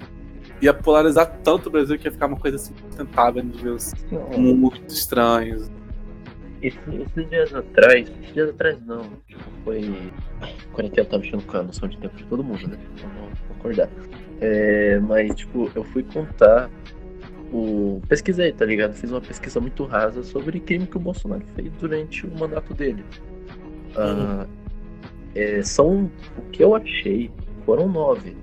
Ia polarizar tanto o Brasil que ia ficar uma coisa assim sustentável nos meus muito estranhos. Esse- Esses dias atrás, esses dias atrás não, tipo, foi. Quarentena tá mexendo com a noção de tempo de todo mundo, né? Vamos concordar. É, mas, tipo, eu fui contar o. Pesquisei, tá ligado? Fiz uma pesquisa muito rasa sobre crime que o Bolsonaro fez durante o mandato dele. Ah, é, são. O que eu achei foram nove.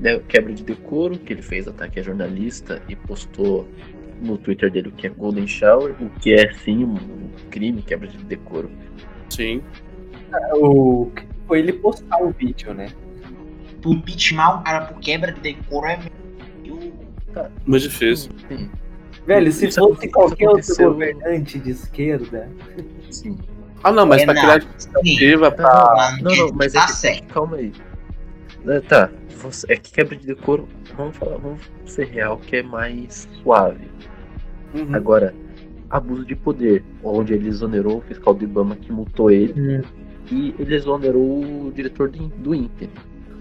Né, Quebra de decoro, que ele fez ataque a jornalista e postou no Twitter dele o que é Golden Shower, o que é sim um crime, quebra de decoro. Sim. O, foi ele postar o vídeo, né? Tu impeachment um cara por quebra de decoro é meio. Muito difícil. Sim, Velho, se Isso- fosse isso qualquer outro governante de esquerda, sim. Ah, não, mas É, pra criar expectativa pra. Não, não, mas tá é que- certo. Calma aí. É, Tá, você- é que quebra de decoro, vamos falar, vamos ser real, que é mais suave. Uhum. Agora, abuso de poder, onde ele exonerou o fiscal do Ibama que multou ele Hum. e ele exonerou o diretor do, do INPE.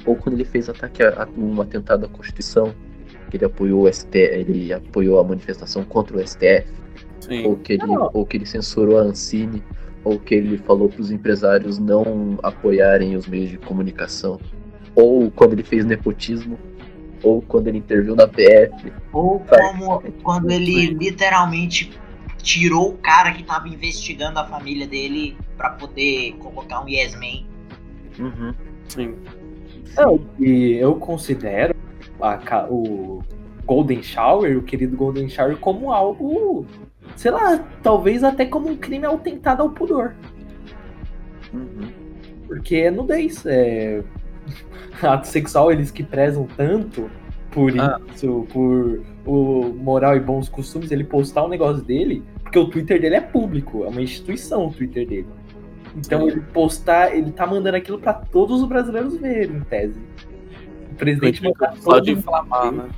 Ou quando ele fez ataque a, a um atentado à Constituição, que ele apoiou o STF, ele apoiou a manifestação contra o STF, Sim. ou que ele, Não. ou que ele censurou a Ancine, ou que ele falou para os empresários não apoiarem os meios de comunicação, ou quando ele fez nepotismo, ou quando ele interviu na PF. Ou como quando ele literalmente tirou o cara que tava investigando a família dele pra poder colocar um yes man. Uhum. Sim. Não, e eu considero a o Golden Shower, o querido Golden Shower, como algo, sei lá, talvez até como um crime atentado ao pudor. Uhum. Porque é nudez. É... Ato sexual, eles que prezam tanto por Ah. isso, por o moral e bons costumes, ele postar um negócio dele, porque o Twitter dele é público, é uma instituição o Twitter dele. Então ele postar, ele tá mandando aquilo pra todos os brasileiros verem, em tese. O presidente mandar Só todo de mundo inflamar, né?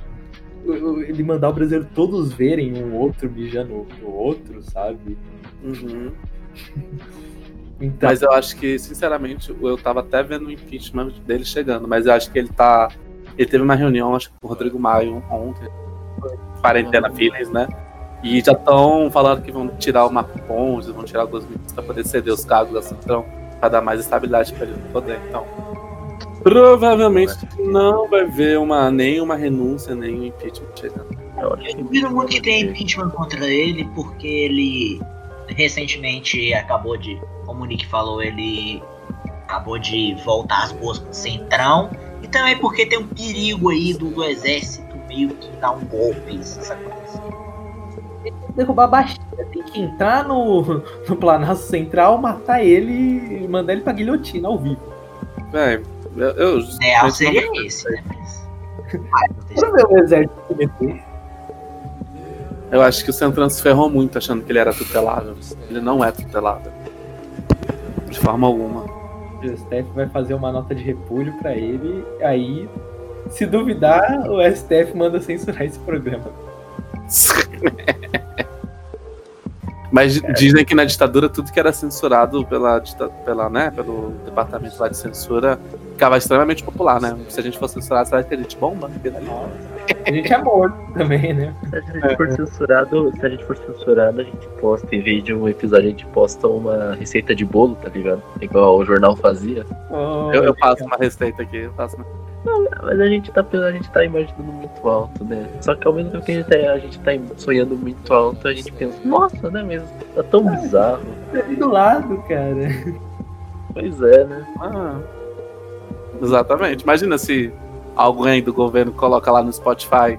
ele mandar o brasileiro todos verem um outro mijando o outro, sabe? Uhum. Então, Mas eu acho que, sinceramente, eu tava até vendo o impeachment dele chegando, mas eu acho que ele tá. Ele teve uma reunião, acho que com o Rodrigo Maio ontem, quarentena feelings, né? E já estão falando que vão tirar o Marco Pontes, vão tirar alguns ministros pra poder ceder os cargos da Centrão, pra dar mais estabilidade pra ele no poder. Então, provavelmente não vai ver uma, nem uma renúncia, nem um impeachment chegando. Eu duvido muito que tenha impeachment contra ele, porque ele recentemente acabou de, como o Nick falou, ele acabou de voltar às boas com o Centrão. E também porque tem um perigo aí do, do exército meio que dar um golpe, essa coisa. Derrubar a Bastilha, tem que entrar no, no Planalto Central, matar ele e mandar ele pra guilhotina ao vivo. Véi, eu, eu, O ideal eu- seria esse, né? Mas... Não tem Quero ver o exército meter. Eu acho que o Centrão se ferrou muito achando que ele era tutelável. Ele não é tutelável. De forma alguma. O STF vai fazer uma nota de repúdio pra ele, aí, se duvidar, o STF manda censurar esse programa. Mas dizem que na ditadura tudo que era censurado pela, pela, né, pelo departamento lá de censura ficava extremamente popular, né? Se a gente for censurado, será que a gente bomba? A gente é morto também, né? Se a gente for censurado, se a gente for censurado, a gente posta, em vez de um episódio, a gente posta uma receita de bolo, tá ligado? Igual o jornal fazia. Eu, eu faço uma receita aqui. Eu faço uma... Mas a gente tá, a gente tá imaginando muito alto, né? Só que ao mesmo tempo que a gente tá, a gente tá sonhando muito alto, a gente pensa, nossa, né? Mas tá tão bizarro. ali do lado, cara. Pois é, né? Ah, exatamente. Imagina se alguém do governo coloca lá no Spotify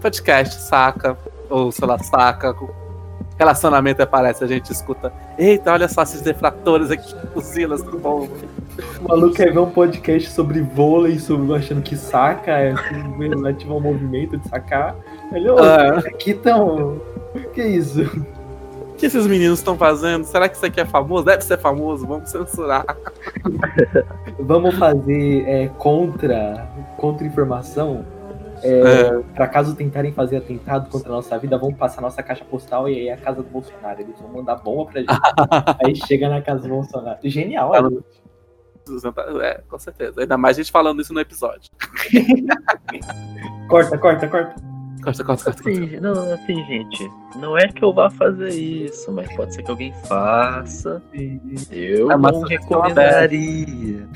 podcast, saca? Ou sei lá, saca. Relacionamento aparece, a gente escuta. Eita, olha só esses defratores aqui, o Silas, que bom. O maluco quer ver um podcast sobre vôlei, sobre achando que saca, é assim, relativo ao movimento de sacar. Ele, Ah. aqui tão. Que isso? O que esses meninos estão fazendo? Será que isso aqui é famoso? Deve ser famoso, vamos censurar. Vamos fazer é, contra, contra informação. É, Pra caso tentarem fazer atentado contra a nossa vida, vamos passar nossa caixa postal e aí é a casa do Bolsonaro. Eles vão mandar bomba pra gente. aí chega na casa do Bolsonaro. Genial, olha. É, com certeza. Ainda mais a gente falando isso no episódio. Corta, corta, corta. Corta, corta, corta. Assim, não, assim, gente, não é que eu vá fazer isso, mas pode ser que alguém faça. Eu É uma não recomendaria.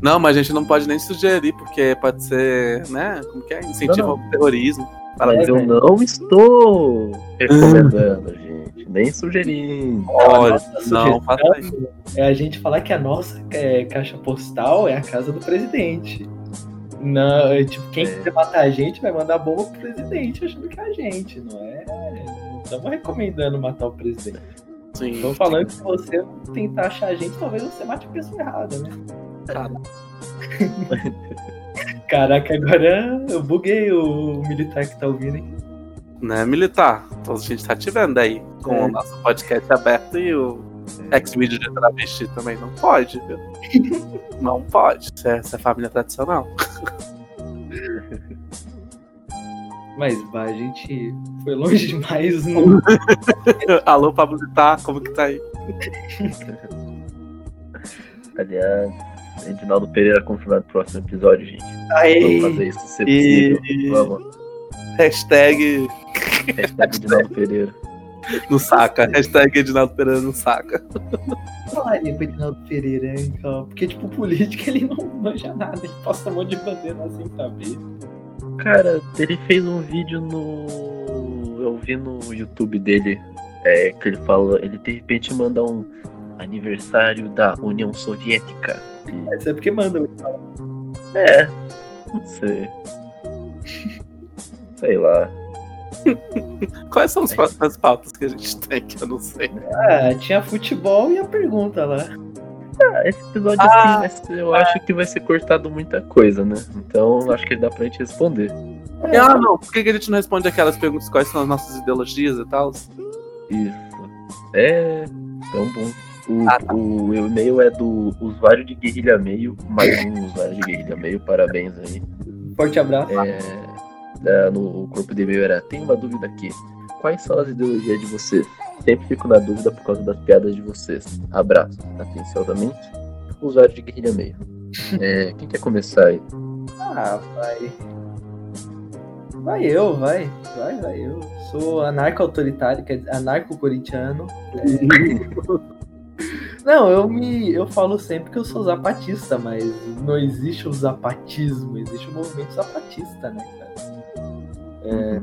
Não, mas a gente não pode nem sugerir, porque pode ser, né? Como que é? Incentivo Não, ao terrorismo. Mas É, eu velho. não estou recomendando, gente, nem sugerindo. Olha, nossa não faça isso. É a gente falar que a nossa é, caixa postal é a casa do presidente. Não, é, tipo, quem É. quiser matar a gente vai mandar bomba pro presidente achando que é a gente, não é? Não estamos recomendando matar o presidente. Sim. Estamos falando que se você tentar achar a gente, talvez você mate a pessoa errada, né? Cara, Caraca, agora eu buguei o militar que tá ouvindo, hein? né, militar? Então a gente tá te vendo aí com É. o nosso podcast aberto e o ex-vídeo de travesti também. Não pode, viu? Não pode. Isso é, isso é família tradicional. Mas vai, a gente foi longe demais no. Alô, Pablo Vittar, como que tá aí? Aliás, Edinaldo Pereira confirmado no próximo episódio, gente. Vamos Aê! fazer isso se E- possível. Vamos. Hashtag Hashtag Edinaldo Pereira. No saca. Hashtag Edinaldo Pereira no saca. falaria pro Edinaldo Pereira, então, porque, tipo, política ele não manja nada, ele posta um monte de bandeira assim saber. Cara, ele fez um vídeo no. Eu vi no YouTube dele. É, que ele fala. Ele de repente manda um aniversário da União Soviética. E- Isso é porque manda. É, não sei. Sei lá. Quais são as próximas pautas que a gente tem que eu não sei? Ah, tinha futebol e a pergunta lá. Ah, esse episódio Ah, assim, vai ser- eu acho que vai ser cortado muita coisa, né? Então acho que dá pra gente responder. Ah, não. Por que que a gente não responde aquelas perguntas quais são as nossas ideologias e tal? Isso. É tão bom. O, Ah, tá. o e-mail é do usuário de Guerrilha Meio, mais um usuário de Guerrilha Meio, parabéns aí. Forte abraço. É, no corpo de e-mail era, tem uma dúvida aqui. Quais são as ideologias de vocês? Sempre fico na dúvida por causa das piadas de vocês. Abraço, atenciosamente. Usuário de Guerrilha Meio. É, quem quer começar aí? Ah, vai. Vai eu, vai. Vai, vai eu. Sou anarco-autoritário, quer dizer, anarco-corintiano. É. Não, eu me. Eu falo sempre que eu sou zapatista, mas não existe o zapatismo, existe o movimento zapatista, né? É,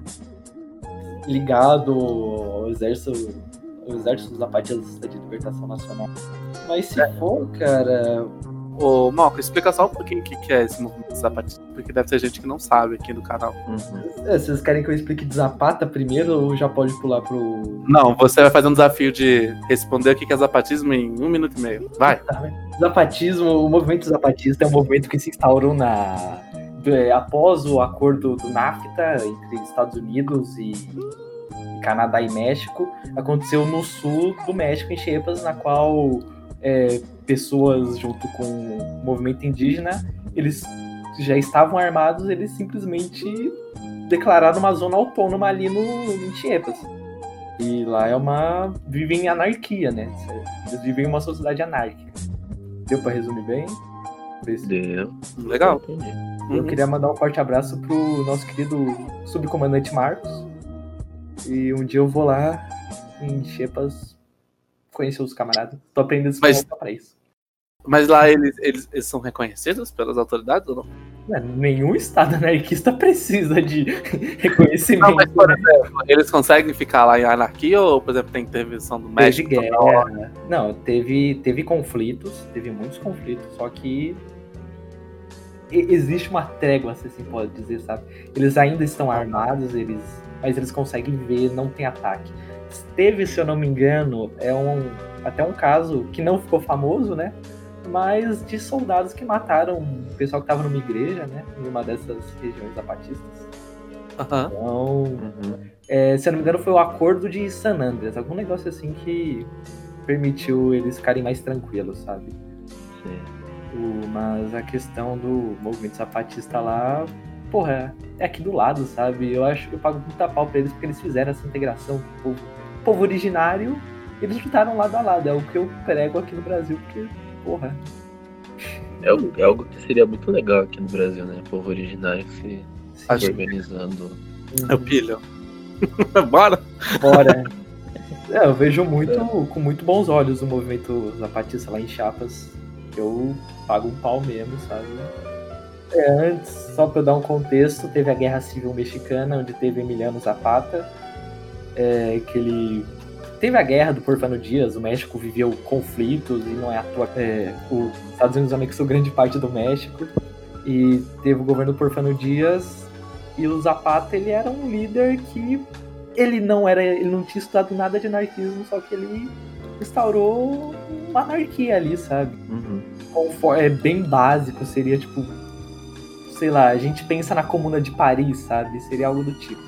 ligado ao exército, ao exército dos zapatistas de libertação nacional. Mas se for, cara, Ô, Malco, explica só um pouquinho o que, que é esse movimento zapatista, porque deve ter gente que não sabe aqui no canal. Uhum. é, vocês querem que eu explique de Zapata primeiro ou já pode pular pro. Não, você vai fazer um desafio de responder o que que é zapatismo em um minuto e meio. Vai. Zapatismo, o movimento zapatista é um movimento que se instaurou na é, após o acordo do NAFTA entre Estados Unidos e Canadá e México, aconteceu no sul do México, em Chiapas, na qual é, pessoas junto com o movimento indígena, eles já estavam armados, eles simplesmente declararam uma zona autônoma ali no em Chiapas. E lá é uma vivem em anarquia, né? Eles vivem em uma sociedade anárquica. Deu pra resumir bem? Deu. Legal. Entendi. Eu queria mandar um forte abraço pro nosso querido subcomandante Marcos. E um dia eu vou lá em Chepas conhecer os camaradas. Tô aprendendo espanhol Mas- pra isso. Mas lá eles, eles, eles são reconhecidos pelas autoridades ou não? Não, nenhum estado anarquista precisa de reconhecimento. Não, mas, por né? exemplo, eles conseguem ficar lá em anarquia ou, por exemplo, tem intervenção do Teve México? hora? guerra. Não, teve, teve conflitos, teve muitos conflitos, só que existe uma trégua, se assim pode dizer, sabe? Eles ainda estão armados, eles, mas eles conseguem ver, não tem ataque. Teve, se eu não me engano, é um até um caso que não ficou famoso, né? Mas de soldados que mataram o pessoal que estava numa igreja, né? Em uma dessas regiões zapatistas. Então, Uhum. é, se eu não me engano, foi o acordo de San Andreas, algum negócio assim que permitiu eles ficarem mais tranquilos, sabe? Sim. O- mas a questão do movimento zapatista lá, porra, é aqui do lado, sabe? Eu acho que eu pago muita pau pra eles porque eles fizeram essa integração com o povo, povo originário, eles lutaram lado a lado. É o que eu prego aqui no Brasil, porque, porra. É, algo- é algo que seria muito legal aqui no Brasil, né? O povo originário se, se Acho- organizando. Eu pilho. Bora! Bora. É, eu vejo muito, com muito bons olhos o movimento zapatista lá em Chiapas. Eu pago um pau mesmo, sabe? É, antes, só eu dar um contexto, teve a Guerra Civil Mexicana, onde teve Emiliano Zapata, é, que ele... Teve a guerra do Porfano Dias, o México viveu conflitos e não é à toa. É, os Estados Unidos anexou grande parte do México e teve o governo do Porfano Dias e o Zapata ele era um líder que ele não era, ele não tinha estudado nada de anarquismo, só que ele instaurou uma anarquia ali, sabe? Uhum. É bem básico, seria tipo, sei lá, a gente pensa na Comuna de Paris, sabe? Seria algo do tipo.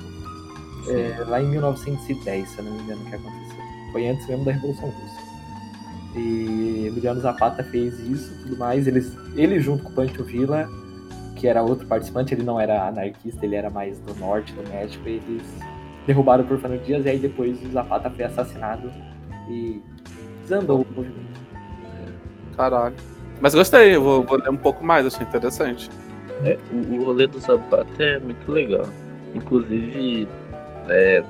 É, lá em 1910, se eu não me engano, que aconteceu. Foi antes mesmo da Revolução Russa. E Emiliano Zapata fez isso e tudo mais. Eles, ele junto com o Pancho Villa, que era outro participante, ele não era anarquista, ele era mais do norte do México, eles derrubaram o Porfano Dias e aí depois o Zapata foi assassinado e desandou o movimento. Caralho. Mas gostei, eu vou, vou ler um pouco mais, achei interessante. É, o, o rolê do Zapata é muito legal. Inclusive, é,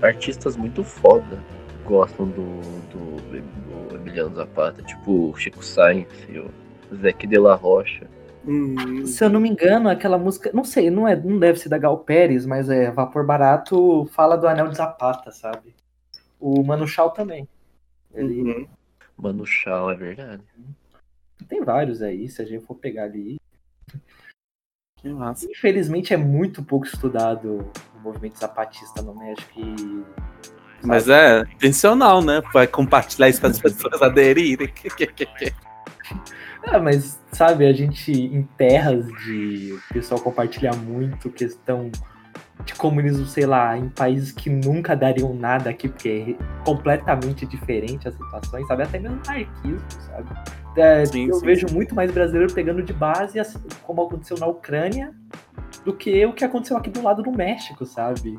artistas muito foda gostam do, do, do Emiliano Zapata, tipo o Chico Sainz e o Zeque de la Rocha. Hum, Se eu não me engano, aquela música, não sei, não, é, não deve ser da Gal Pérez, mas é Vapor Barato fala do Anel de Zapata, sabe? O Mano Chao também. Ele uhum. Mano Chao, é verdade. tem vários aí, se a gente for pegar ali. Que massa. Infelizmente é muito pouco estudado o movimento zapatista no México e. Mas é intencional, né? Vai compartilhar isso para as pessoas aderirem. Ah, mas sabe, a gente em terras de o pessoal compartilha muito questão de comunismo, sei lá, em países que nunca dariam nada aqui, porque é completamente diferente as situações, sabe? Até mesmo anarquismo, sabe? É, Sim, eu sim, vejo muito mais brasileiro pegando de base, assim, como aconteceu na Ucrânia, do que o que aconteceu aqui do lado do México, sabe?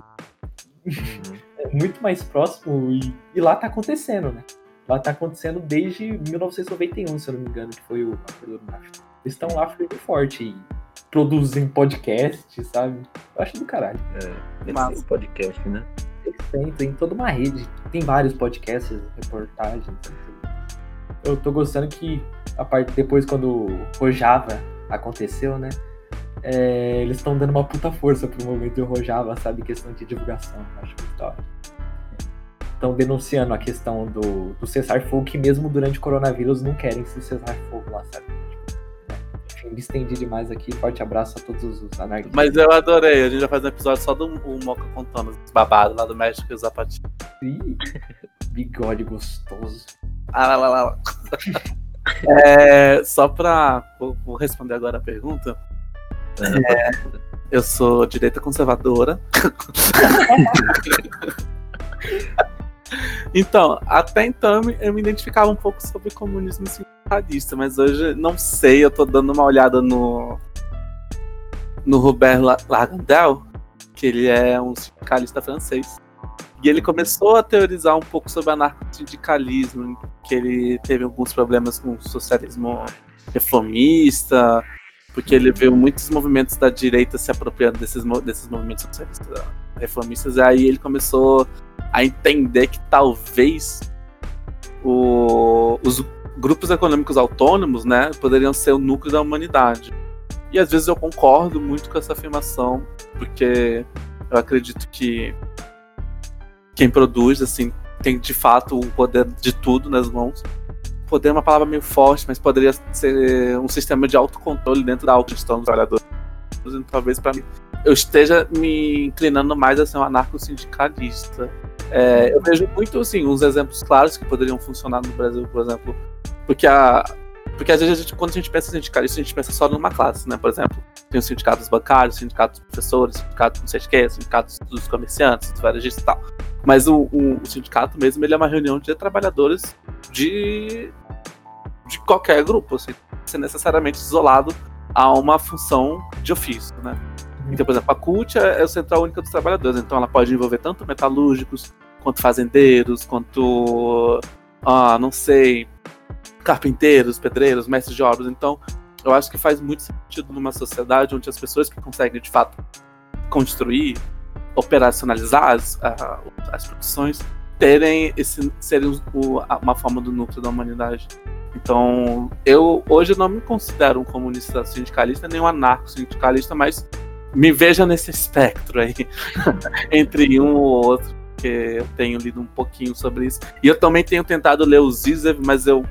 É muito mais próximo e, e lá tá acontecendo, né? Lá tá acontecendo desde 1991, se eu não me engano, que foi o acordo do NAFTA. Eles estão lá firme e forte e produzem podcast, sabe? Eu acho do caralho. Têm um podcast, né? Têm, tem toda uma rede. Tem vários podcasts, reportagens. tudo. Eu tô gostando que a parte depois quando o Rojava aconteceu, né? é, eles estão dando uma puta força pro movimento Rojava, sabe? Questão de divulgação. Acho da hora. Estão denunciando a questão do, do cessar-fogo, que mesmo durante o coronavírus não querem se cessar-fogo lá, sabe? Enfim, me estendi demais aqui. Forte abraço a todos os anarquistas. Mas eu adorei, a gente vai fazer um episódio só do o Moca contando os babados lá do México e os zapatinhos. Ih, Bigode gostoso. Ah, lá, lá, lá, lá. É, só pra. Vou, vou responder agora a pergunta. É, eu sou direita conservadora. então, até então eu me identificava um pouco sobre comunismo sindicalista, mas hoje não sei, eu tô dando uma olhada no. no Robert La- Lagardelle, que ele é um sindicalista francês. E ele começou a teorizar um pouco sobre anarco-sindicalismo, que ele teve alguns problemas com o socialismo reformista, porque ele viu muitos movimentos da direita se apropriando desses, desses movimentos socialistas reformistas, e aí ele começou a entender que talvez o- os grupos econômicos autônomos né, poderiam ser o núcleo da humanidade. E às vezes eu concordo muito com essa afirmação, porque eu acredito que quem produz, assim, tem de fato o poder de tudo nas mãos. Poder é uma palavra meio forte, mas poderia ser um sistema de autocontrole dentro da autogestão dos trabalhadores. Então, talvez para mim eu esteja me inclinando mais a ser um anarco-sindicalista. É, eu vejo muito, assim, uns exemplos claros que poderiam funcionar no Brasil, por exemplo. Porque a. Porque às vezes a gente, quando a gente pensa em sindicalista, a gente pensa só numa classe, né? Por exemplo, tem os sindicatos bancários, sindicatos professores, sindicatos não sei o que, sindicatos dos comerciantes, dos varejistas e tal. Mas o, o- o sindicato mesmo, ele é uma reunião de trabalhadores de, de qualquer grupo, assim, ser necessariamente isolado a uma função de ofício, né? Então, por exemplo, a CUT é, é o Central Única dos Trabalhadores, então ela pode envolver tanto metalúrgicos, quanto fazendeiros, quanto, ah, não sei, carpinteiros, pedreiros, mestres de obras. Então, eu acho que faz muito sentido numa sociedade onde as pessoas que conseguem, de fato, construir, operacionalizar as, as produções, terem esse serem o- uma forma do núcleo da humanidade. Então, eu hoje não me considero um comunista sindicalista nem um anarco-sindicalista, mas me veja nesse espectro aí, entre um ou outro, porque eu tenho lido um pouquinho sobre isso. E eu também tenho tentado ler o Zizev, mas eu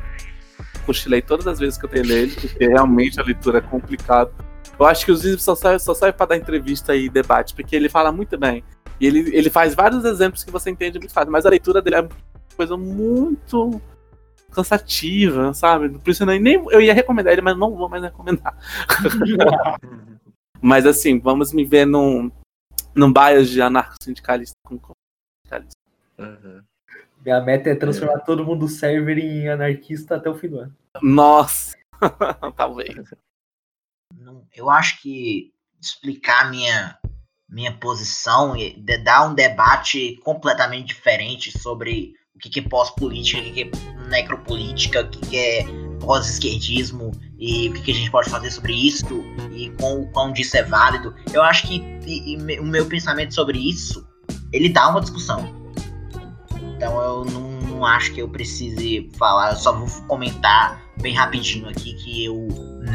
cochilei todas as vezes que eu tenho lido, porque realmente a leitura é complicada. Eu acho que o Zizev só serve, só serve para dar entrevista e debate, porque ele fala muito bem. E ele, ele faz vários exemplos que você entende muito fácil, mas a leitura dele é uma coisa muito cansativa, sabe? Por isso eu nem, eu ia recomendar ele, mas não vou mais recomendar. Mas assim, vamos me ver num, num bias de anarco-sindicalista com sindicalista. Aham. Minha meta é transformar todo mundo server em anarquista até o fim do ano. Nossa! Talvez. Eu acho que explicar minha minha posição e de- dar um debate completamente diferente sobre o que é pós-política, o que é necropolítica, o que é pós-esquerdismo e o que a gente pode fazer sobre isso e com o quão disso é válido. Eu acho que e- e o meu pensamento sobre isso, ele dá uma discussão. Então eu não, não acho que eu precise falar, eu só vou comentar bem rapidinho aqui que eu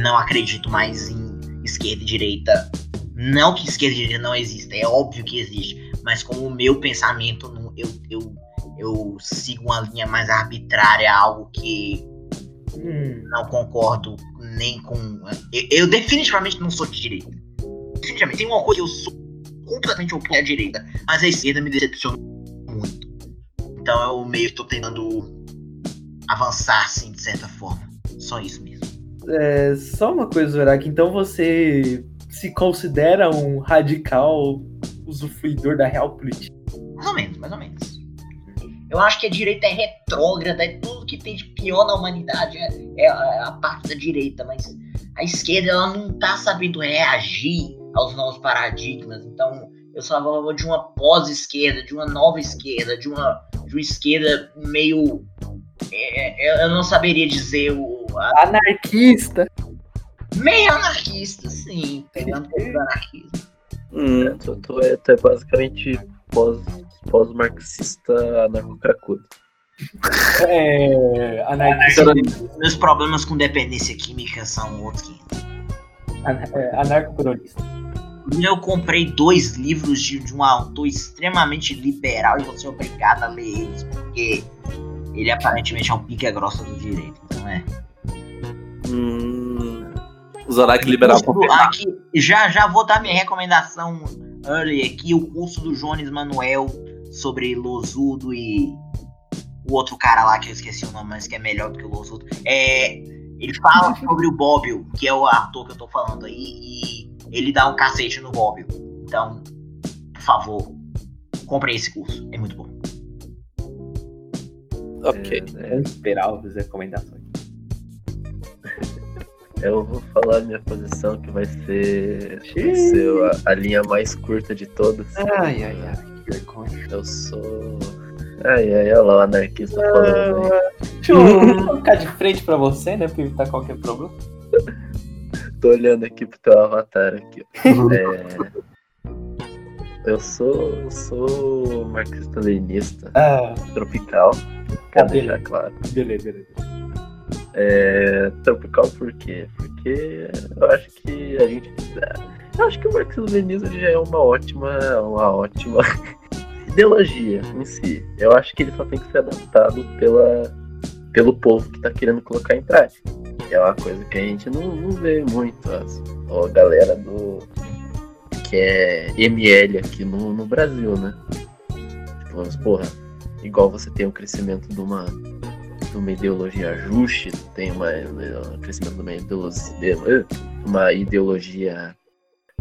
não acredito mais em esquerda e direita. Não que esquerda e direita não exista, é óbvio que existe. Mas como o meu pensamento, eu, eu, eu sigo uma linha mais arbitrária, algo que Hum, não concordo nem com. Eu, eu definitivamente não sou de direita. Definitivamente, tem uma coisa que eu sou completamente oposto à direita, mas a esquerda me decepciona muito. Então eu meio que tô tentando avançar, assim, de certa forma. Só isso mesmo. é, só uma coisa, Zorak. Então você se considera um radical usufruidor da real política? Mais ou menos, mais ou menos. Eu acho que a direita é retrógrada, é tudo que tem de pior na humanidade é, é a, a parte da direita, mas a esquerda ela não tá sabendo reagir aos novos paradigmas. Então, eu sou a favor de uma pós-esquerda, de uma nova esquerda, de uma, de uma esquerda meio. é, é, eu não saberia dizer o. a- Anarquista! meio anarquista, sim. Pegando anarquismo. Hum, Tu, tu é, tu é basicamente pós, pós-marxista anarco-cracudo. É. Anarquista. Meus problemas com dependência química são outros que. É, Anarco-coronista. Eu comprei dois livros de, de um autor extremamente liberal e vou ser obrigado a ler eles, porque ele aparentemente é um pica grossa do direito. Então é. Hum, Zorak liberal aqui, já, já vou dar minha recomendação early aqui, o curso do Jones Manuel sobre Losudo e o outro cara lá que eu esqueci o nome, mas que é melhor do que o Losudo. É, ele fala sobre o Bobbio, que é o ator que eu tô falando aí, e ele dá um cacete no Bobbio. Então, por favor, comprem esse curso, é muito bom. Ok. É, Vamos esperar as recomendações. Eu vou falar a minha posição, que vai ser, vai ser a, a linha mais curta de todas. Ai, ai, ai, vergonha. Eu sou. Ai, ai, olha lá o anarquista falando aí. Deixa eu colocar de frente pra você, né? Pra evitar qualquer problema. Tô olhando aqui pro teu avatar aqui. É, Eu sou, eu sou marxista-leninista, Ah, tropical, quero Cadê? deixar claro. beleza, beleza. É, tropical por quê? Porque eu acho que a gente. Eu acho que o marxismo-leninismo já é uma ótima, uma ótima ideologia em si. Eu acho que ele só tem que ser adaptado pela, pelo povo que tá querendo colocar em prática. É uma coisa que a gente não, não vê muito. As, a galera do. que é ML aqui no, no Brasil, né? Tipo, mas, porra, igual você tem o crescimento de uma de uma ideologia ajuste, tem uma, um crescimento de uma ideologia, uma ideologia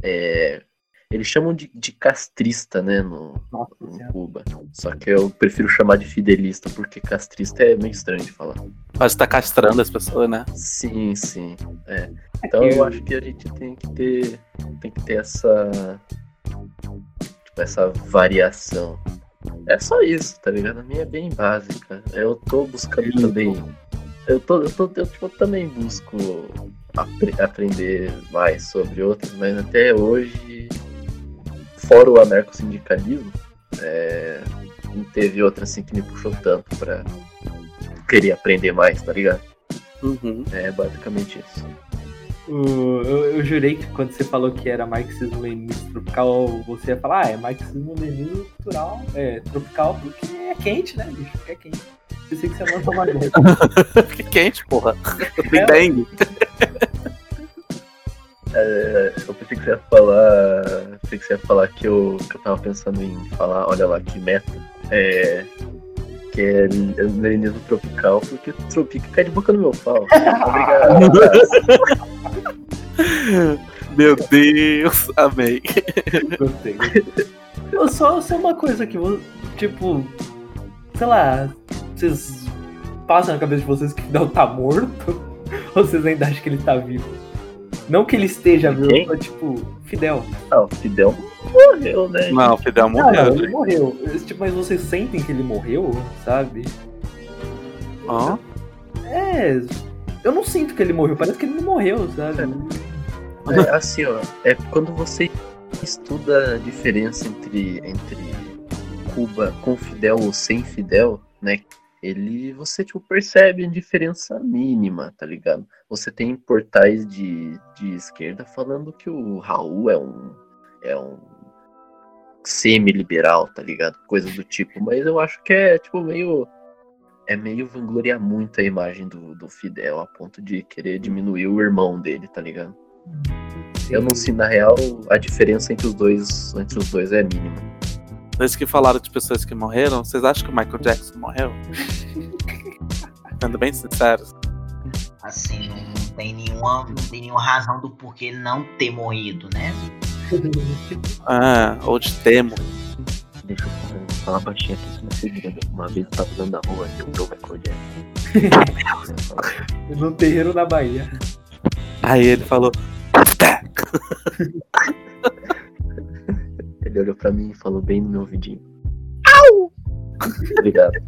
é, eles chamam de, de castrista, né, no, Nossa Senhora. Cuba. Só que eu prefiro chamar de fidelista, porque castrista é meio estranho de falar. Pode estar castrando as pessoas, né? Sim, sim. É. Então eu acho que a gente tem que ter. Tem que ter essa. Tipo, essa variação. É só isso, tá ligado? A minha é bem básica. Eu tô buscando também. Eu tô. Eu, tô, eu, tipo, também busco aprender mais sobre outras, mas até hoje, fora o anarcossindicalismo, é, não teve outra assim que me puxou tanto pra querer aprender mais, tá ligado? Uhum. É basicamente isso. O- eu, eu jurei que quando você falou que era marxismo-leninismo tropical, você ia falar, ah, é marxismo-leninismo cultural, é, tropical, porque é quente, né, bicho? Porque é quente. Pensei que você uma dessa. Fique quente, porra. Tem dengue. É, eu pensei que você ia falar. Pensei que você ia falar que eu, que eu tava pensando em falar, olha lá que meta. É. Que é leninismo tropical, porque tropica cai de boca no meu pau. Obrigado. Meu Deus, amei. Gostei, só, só uma coisa que, tipo, sei lá, vocês passam na cabeça de vocês que o Fidel tá morto? Ou vocês ainda acham que ele tá vivo? Não que ele esteja vivo, mas tipo, Fidel. Ah, o Fidel morreu, né? Não, o Fidel Não, morreu. não, ele morreu. Tipo, mas vocês sentem que ele morreu, sabe? Ó, É. Eu não sinto que ele morreu, parece que ele não morreu, sabe? É, assim, ó, é quando você estuda a diferença entre, entre Cuba com Fidel ou sem Fidel, né? Ele, você, tipo, percebe a diferença mínima, tá ligado? Você tem portais de, de esquerda falando que o Raul é um, é um semi-liberal, tá ligado? Coisas do tipo, mas eu acho que é, tipo, meio... É meio vangloriar muito a imagem do, do Fidel, a ponto de querer diminuir o irmão dele, tá ligado? Eu não sei, na real, a diferença entre os dois, entre os dois é mínima. desde que falaram de pessoas que morreram, vocês acham que o Michael Jackson morreu? Sendo bem sinceros. Assim, não, não tem nenhuma, não tem nenhuma razão do porquê ele não ter morrido, né? Ah, ou de Temo. Deixa eu falar baixinho aqui, se você vira. Uma vez eu tava andando na rua, eu vi o Michael Jackson. No terreiro da Bahia. Aí ele falou. Ele olhou pra mim e falou bem no meu ouvidinho. Au! Obrigado.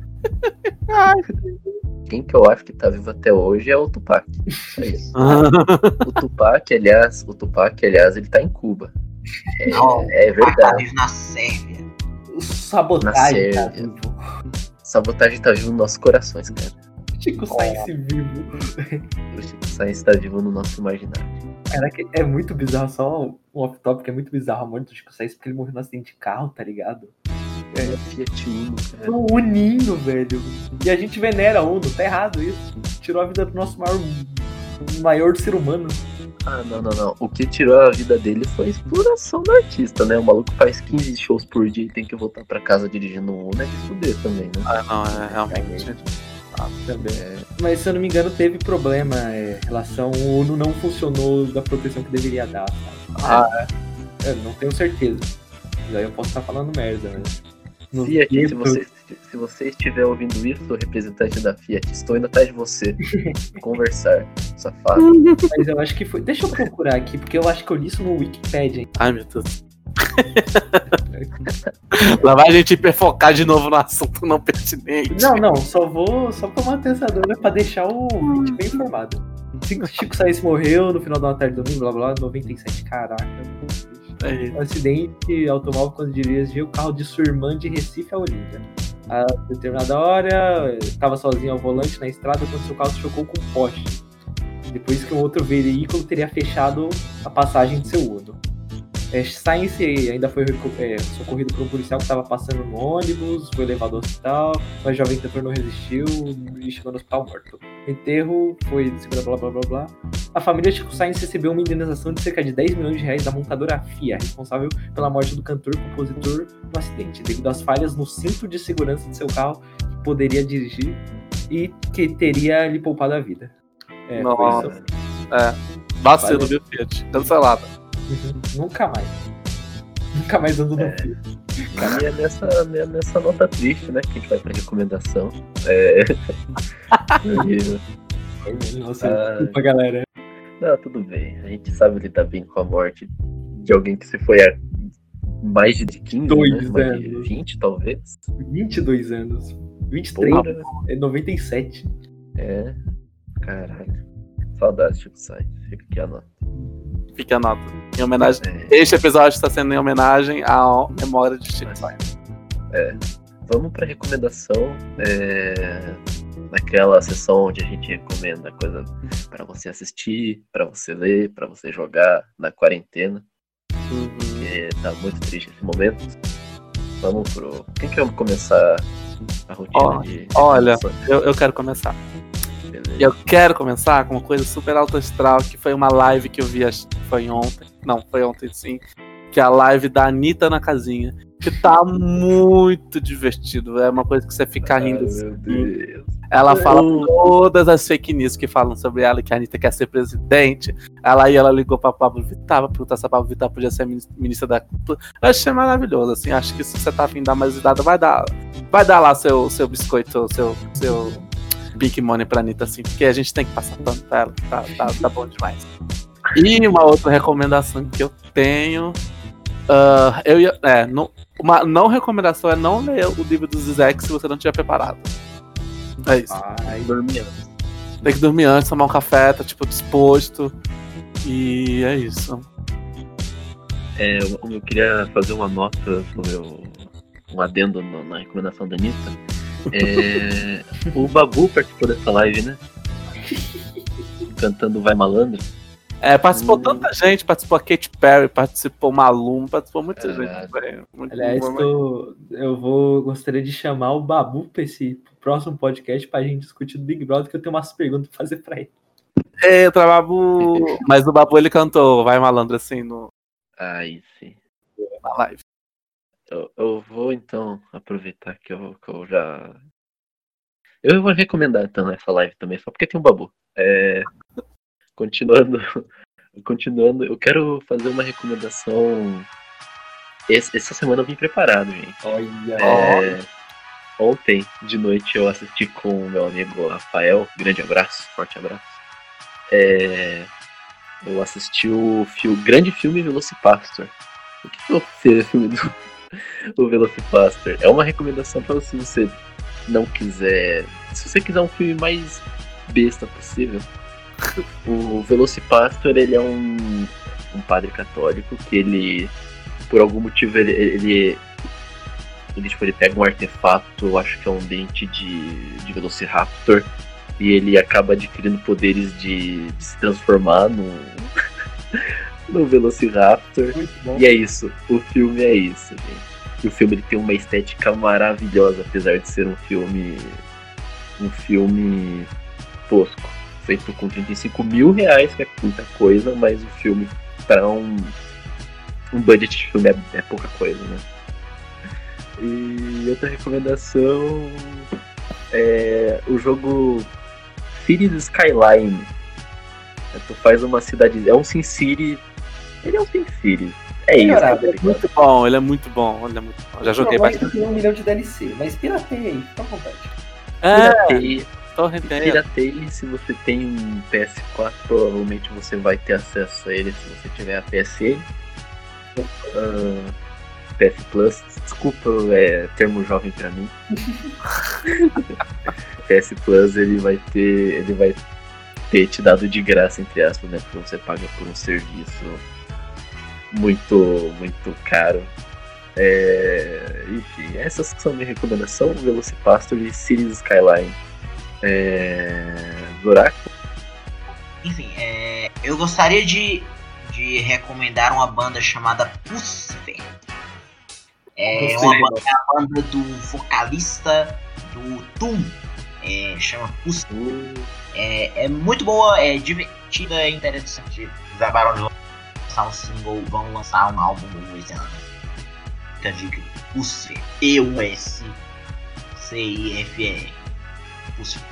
Quem que eu acho que tá vivo até hoje é o Tupac. É isso. O Tupac, aliás, o Tupac, aliás, ele tá em Cuba. É, Não, é Ele tá verdade. vivo na Sérvia. O sabotagem, Na tá Sérvia. vivo. Sabotagem tá vivo nos nossos corações, cara. Chico Science vivo. O Chico Sainz tá vivo no nosso imaginário. Caraca, é muito bizarro, só um off-topic, é muito bizarro a morte do Chico Sainz porque ele morreu no acidente de carro, tá ligado? É Fiat Uno, cara. O Uninho, velho. E a gente venera Uno, tá errado isso. Tirou a vida do nosso maior, maior ser humano. Ah, não, não, não. O que tirou a vida dele foi a exploração do artista, né? O maluco faz 15 shows por dia e tem que voltar pra casa dirigindo um Uno, é de fuder também, né? Ah, não, é realmente. Ah, também. Mas se eu não me engano, teve problema é, em relação. O Uno não funcionou da proteção que deveria dar, sabe? Ah, Eu não tenho certeza. Mas aí eu posso estar falando merda, né? No Fiat, se você, se você estiver ouvindo isso, representante da Fiat, estou indo atrás de você. Conversar, safado. Mas eu acho que foi. Deixa eu procurar aqui, porque eu acho que eu li isso no Wikipedia. hein? Ai, meu Deus. Lá vai a gente hiperfocar de novo no assunto não pertinente. Não, não, só vou. Só pra uma atensadora pra deixar o ouvinte bem informado. Chico, Chico Sainz morreu no final da tarde do domingo, blá blá, 97. Caraca. É, Um acidente automóvel quando dirigia o carro de sua irmã de Recife a Olinda. A determinada hora, estava sozinho ao volante na estrada quando seu carro se chocou com um poste. Depois que um outro veículo teria fechado a passagem de seu Uno. É, Sainz ainda foi é, socorrido por um policial que estava passando no ônibus, foi levado ao hospital, mas o jovem cantor não resistiu e chegou no hospital morto. O enterro foi blá blá blá blá. A família Chico Sainz recebeu uma indenização de cerca de 10 milhões de reais da montadora FIA, responsável pela morte do cantor e compositor no acidente, devido às falhas no cinto de segurança de seu carro que poderia dirigir e que teria lhe poupado a vida. É, Nossa. isso. vacilo, viu, Fiat? Cancelada. Nunca mais. Nunca mais ando no É. fio. E é nessa, é nessa nota triste, né, que a gente vai pra recomendação. É. E- Você, Ah. desculpa, galera. Não, tudo bem. A gente sabe lidar bem com a morte de alguém que se foi há mais de 15, Dois né? Mais anos. 20, talvez. 22 22 anos. 23, Porra. é 97. É. Caralho. Saudades, Chico Sainz. Fica aqui a nota. Fica a nota. Em homenagem. É. Este episódio está sendo em homenagem à memória de Chico Sainz. Vamos pra recomendação. É... Naquela sessão onde a gente recomenda coisa pra você assistir, pra você ler, pra você jogar na quarentena. Porque tá muito triste esse momento. Vamos pro. Quem que vamos começar a rotina de. olha. Eu, eu quero começar. E eu quero começar com uma coisa super alto astral, que foi uma live que eu vi, acho que foi ontem. Não, foi ontem sim. Que é a live da Anitta na casinha. Que tá muito divertido. É uma coisa que você fica rindo. Ai, assim. meu Deus. Ela fala Eu- todas as fake news que falam sobre ela, que a Anitta quer ser presidente. Ela aí ela ligou pra Pablo Vittar pra perguntar se a Pablo Vittar podia ser minis- ministra da cultura. Eu achei maravilhoso, assim. Acho que se você tá afim de dar mais idade, vai dar. Vai dar lá seu, seu biscoito, seu, seu big money pra Anitta, assim, porque a gente tem que passar pano pra ela. Tá, tá, tá bom demais. E uma outra recomendação que eu tenho. ah, eu ia. É, não, uma não recomendação é não ler o livro do Zizek se você não tiver preparado. É isso. Ai, Dormi antes. Tem que dormir antes, tomar um café, tá tipo disposto. E é isso. É, eu, eu queria fazer uma nota sobre o, um adendo no- na recomendação da Anitta. É, o Babu participou dessa live, né? Cantando Vai Malandro. É, participou Hum. tanta gente, participou a Katy Perry, participou o Malum, participou muita Caralho. gente. Muito aliás, bom, tô, eu vou gostaria de chamar o Babu pra esse próximo podcast pra gente discutir do Big Brother, que eu tenho umas perguntas pra fazer pra ele. Eita, Babu! Mas o Babu ele cantou Vai Malandro assim no, Aí sim. na live. Eu, eu vou então aproveitar que eu, que eu já. Eu vou recomendar então essa live também, só porque tem um babu. É, continuando, continuando, eu quero fazer uma recomendação. Esse- essa semana eu vim preparado, gente. Olha. É, ontem de noite eu assisti com o meu amigo Rafael. Grande abraço, forte abraço. É, eu assisti o fio- grande filme Velocipastor. O que que eu filme do o Velocipastor? É uma recomendação para se você não quiser. Se você quiser um filme mais besta possível. O Velocipastor ele é um, um padre católico que ele por algum motivo ele, ele ele, tipo, ele pega um artefato, acho que é um dente de, de Velociraptor, e ele acaba adquirindo poderes de, de se transformar num, no Velociraptor. E é isso, o filme é isso, gente. O filme ele tem uma estética maravilhosa, apesar de ser um filme. um filme tosco. Feito com 35 mil reais, que é muita coisa, mas o filme, para um, um budget de filme, é, é pouca coisa, né? E outra recomendação é o jogo Cities Skyline. É, Tu faz uma cidade. É um Sin City. Ele é um Sin City. É isso. Tá é? Muito bom, ele é muito bom, ele é muito bom. Já joguei bastante. Tem um milhão de DLC, mas pirateia aí, fica à vontade. É, Pirateia. arrependendo. Pirateia, se você tem um PS4, provavelmente você vai ter acesso a ele se você tiver a PSN. Ah, PS Plus, desculpa, é termo jovem pra mim. PS Plus ele vai ter. ele vai ter te dado de graça, entre aspas, né? Porque você paga por um serviço muito, muito caro. É, enfim, essas que são minha recomendação, Velocipastor e Cities Skyline. É, Zorak? Enfim, é, eu gostaria de, de recomendar uma banda chamada Pusfer. É uma banda, a banda do vocalista do Tum. É, chama Pusfer. É, é muito boa, é divertida, é interessante. De lançar um single, vão lançar um álbum esse ano. Fica a dica. Pusfer. E-U-S-C-I-F-E-R. Pusfer.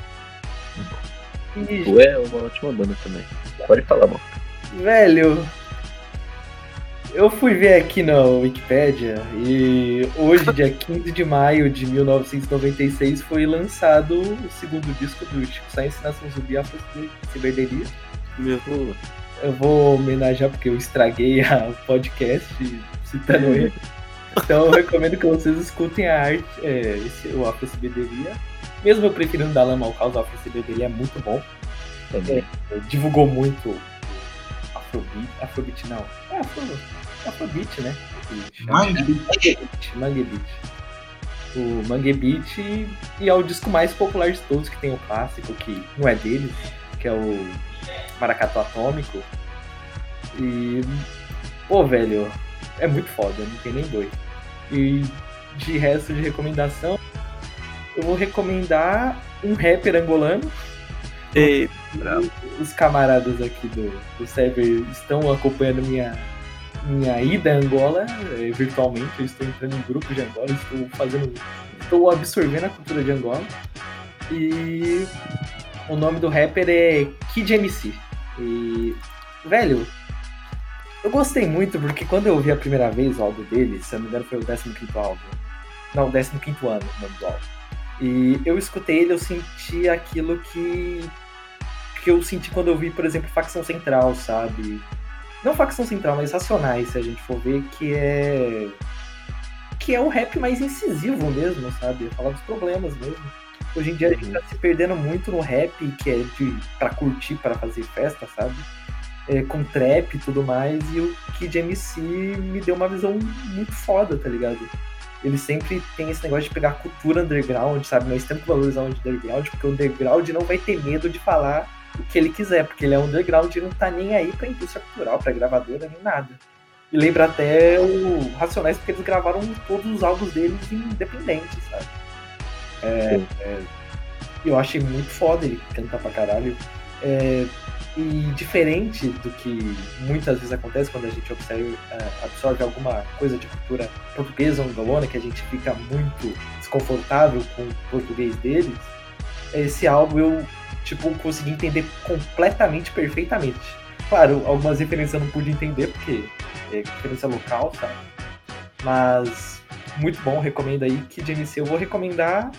E, Tu é uma ótima banda também. Pode falar, mano. velho, eu fui ver aqui na Wikipédia e hoje, dia 15 de maio de 1996, foi lançado o segundo disco do Chico Science Nação Zumbi Afro Ciberdelia. Meu, Eu vou homenagear porque eu estraguei a podcast citando ele. Então eu recomendo que vocês escutem a arte, é, esse, o Afro Ciberdelia. Mesmo eu preferindo dar lama ao caos, o Afro Ciberdelia é muito bom. Também. divulgou muito o Afrobeat. Afrobeat não. É Afro, Afrobeat, né? Mangue Mangue Beat. O Mangue Beat e, e é o disco mais popular de todos, que tem o clássico, que não é deles, que é o Maracatu Atômico. E. Pô, velho, é muito foda, não tem nem dois. E de resto de recomendação, eu vou recomendar um rapper angolano. ei, Os camaradas aqui do, do server estão acompanhando minha, minha ida a Angola eh, virtualmente. Eu estou entrando em grupo de Angola, estou fazendo. Estou absorvendo a cultura de Angola. E o nome do rapper é Kid MC. E. Velho, eu gostei muito porque quando eu ouvi a primeira vez o álbum dele, se eu não me engano foi o 15 álbum. Não, 15 ano o nome do álbum. E eu escutei ele, eu senti aquilo que que eu senti quando eu vi, por exemplo, Facção Central, sabe? Não Facção Central, mas Racionais, se a gente for ver, que é. que é um rap mais incisivo mesmo, sabe? Falar dos problemas mesmo. Hoje em dia a gente tá se perdendo muito no rap, que é de pra curtir, pra fazer festa, sabe? É, com trap e tudo mais, e o Kid MC me deu uma visão muito foda, tá ligado? Ele sempre tem esse negócio de pegar a cultura underground, sabe? Nós temos que valorizar o underground, porque o underground não vai ter medo de falar o que ele quiser, porque ele é underground e não tá nem aí pra indústria cultural, pra gravadora, nem nada. E lembra até o Racionais, porque eles gravaram todos os álbuns deles independentes, sabe? É, é, eu achei muito foda ele cantar pra caralho. É, e diferente do que muitas vezes acontece quando a gente observa, é, absorve alguma coisa de cultura portuguesa ou angolana, que a gente fica muito desconfortável com o português deles, esse álbum eu tipo, consegui entender completamente, perfeitamente. Claro, algumas referências eu não pude entender, porque é referência local, sabe? Mas muito bom, recomendo aí. Que de MC eu vou recomendar.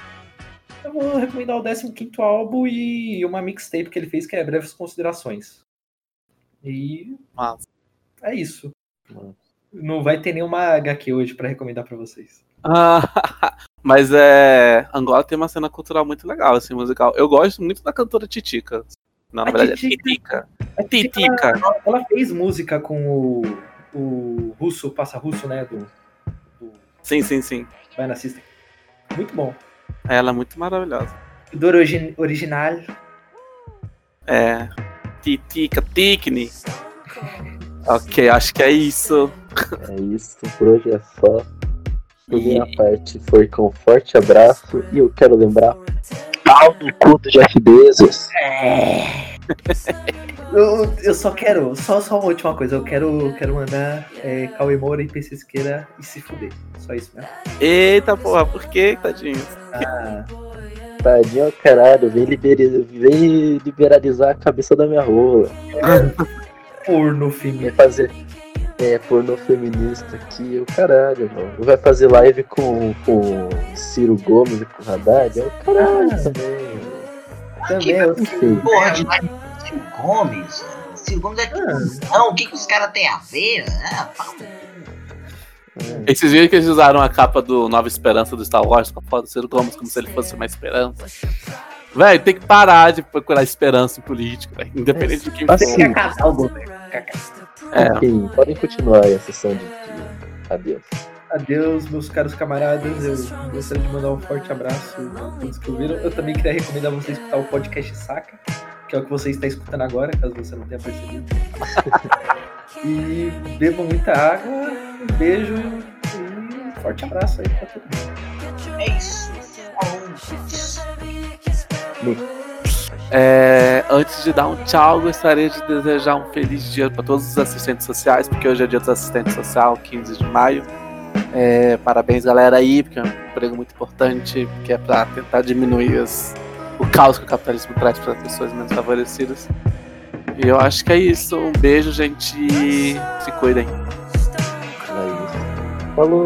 Eu vou recomendar o 15 álbum e uma mixtape que ele fez, que é Breves Considerações. E Massa. é isso. Não vai ter nenhuma HQ hoje pra recomendar pra vocês. Ah, mas é. Angola tem uma cena cultural muito legal, assim, musical. Eu gosto muito da cantora Titica. Não, na A verdade Titica. é Titica. Titica. Ela fez música com o, o Russo, Passa Russo, né? Do, do Sim, sim, sim. Banana System. Muito bom. Ela é muito maravilhosa. Do origi original. É. Titica, Ticne. Ok, acho que é isso. É isso, por hoje é só. Por minha parte, foi com um forte abraço e eu quero lembrar. Pau no cu do Jeff Bezos. Eu, eu só quero, só, só uma última coisa, eu quero, quero mandar é, Cauê Moura e PC Siqueira e se fuder. Só isso mesmo. Eita porra, por que, tadinho? Ah, Tadinho, caralho, vem, liberi- vem liberalizar a cabeça da minha rola. porno Vai filme. fazer. É, pornô feminista aqui, o caralho, mano. Vai fazer live com, com Ciro Gomes e com o Haddad, é o caralho Ah. também. Também, eu Enfim, Porra de live com Ciro Gomes. Ciro Gomes é Ah, Não, o que, que os caras têm a ver? Ah, pau. Esses dias que eles usaram a capa do Nova Esperança do Star Wars com a foto do Ciro Gomes como se ele fosse uma esperança. Véi, tem que parar de procurar esperança em política, véi. Independente de quem for. Assim, Tem que o governo. É. enfim, podem continuar aí a sessão de, de adeus. Adeus, meus caros camaradas. Eu gostaria de mandar um forte abraço a todos que ouviram. Eu também queria recomendar você escutar o podcast Saca, que é o que você está escutando agora, caso você não tenha percebido. e bebam muita água, um beijo e um forte abraço aí pra todo mundo. É isso. Falou. É, antes de dar um tchau, gostaria de desejar um feliz dia para todos os assistentes sociais, porque hoje é dia dos assistentes sociais, 15 de maio. É, parabéns, galera, aí, porque é um emprego muito importante, que é para tentar diminuir as- o caos que o capitalismo traz para as pessoas menos favorecidas. Eu acho que é isso. Um beijo, gente. Se cuidem. É isso. Falou!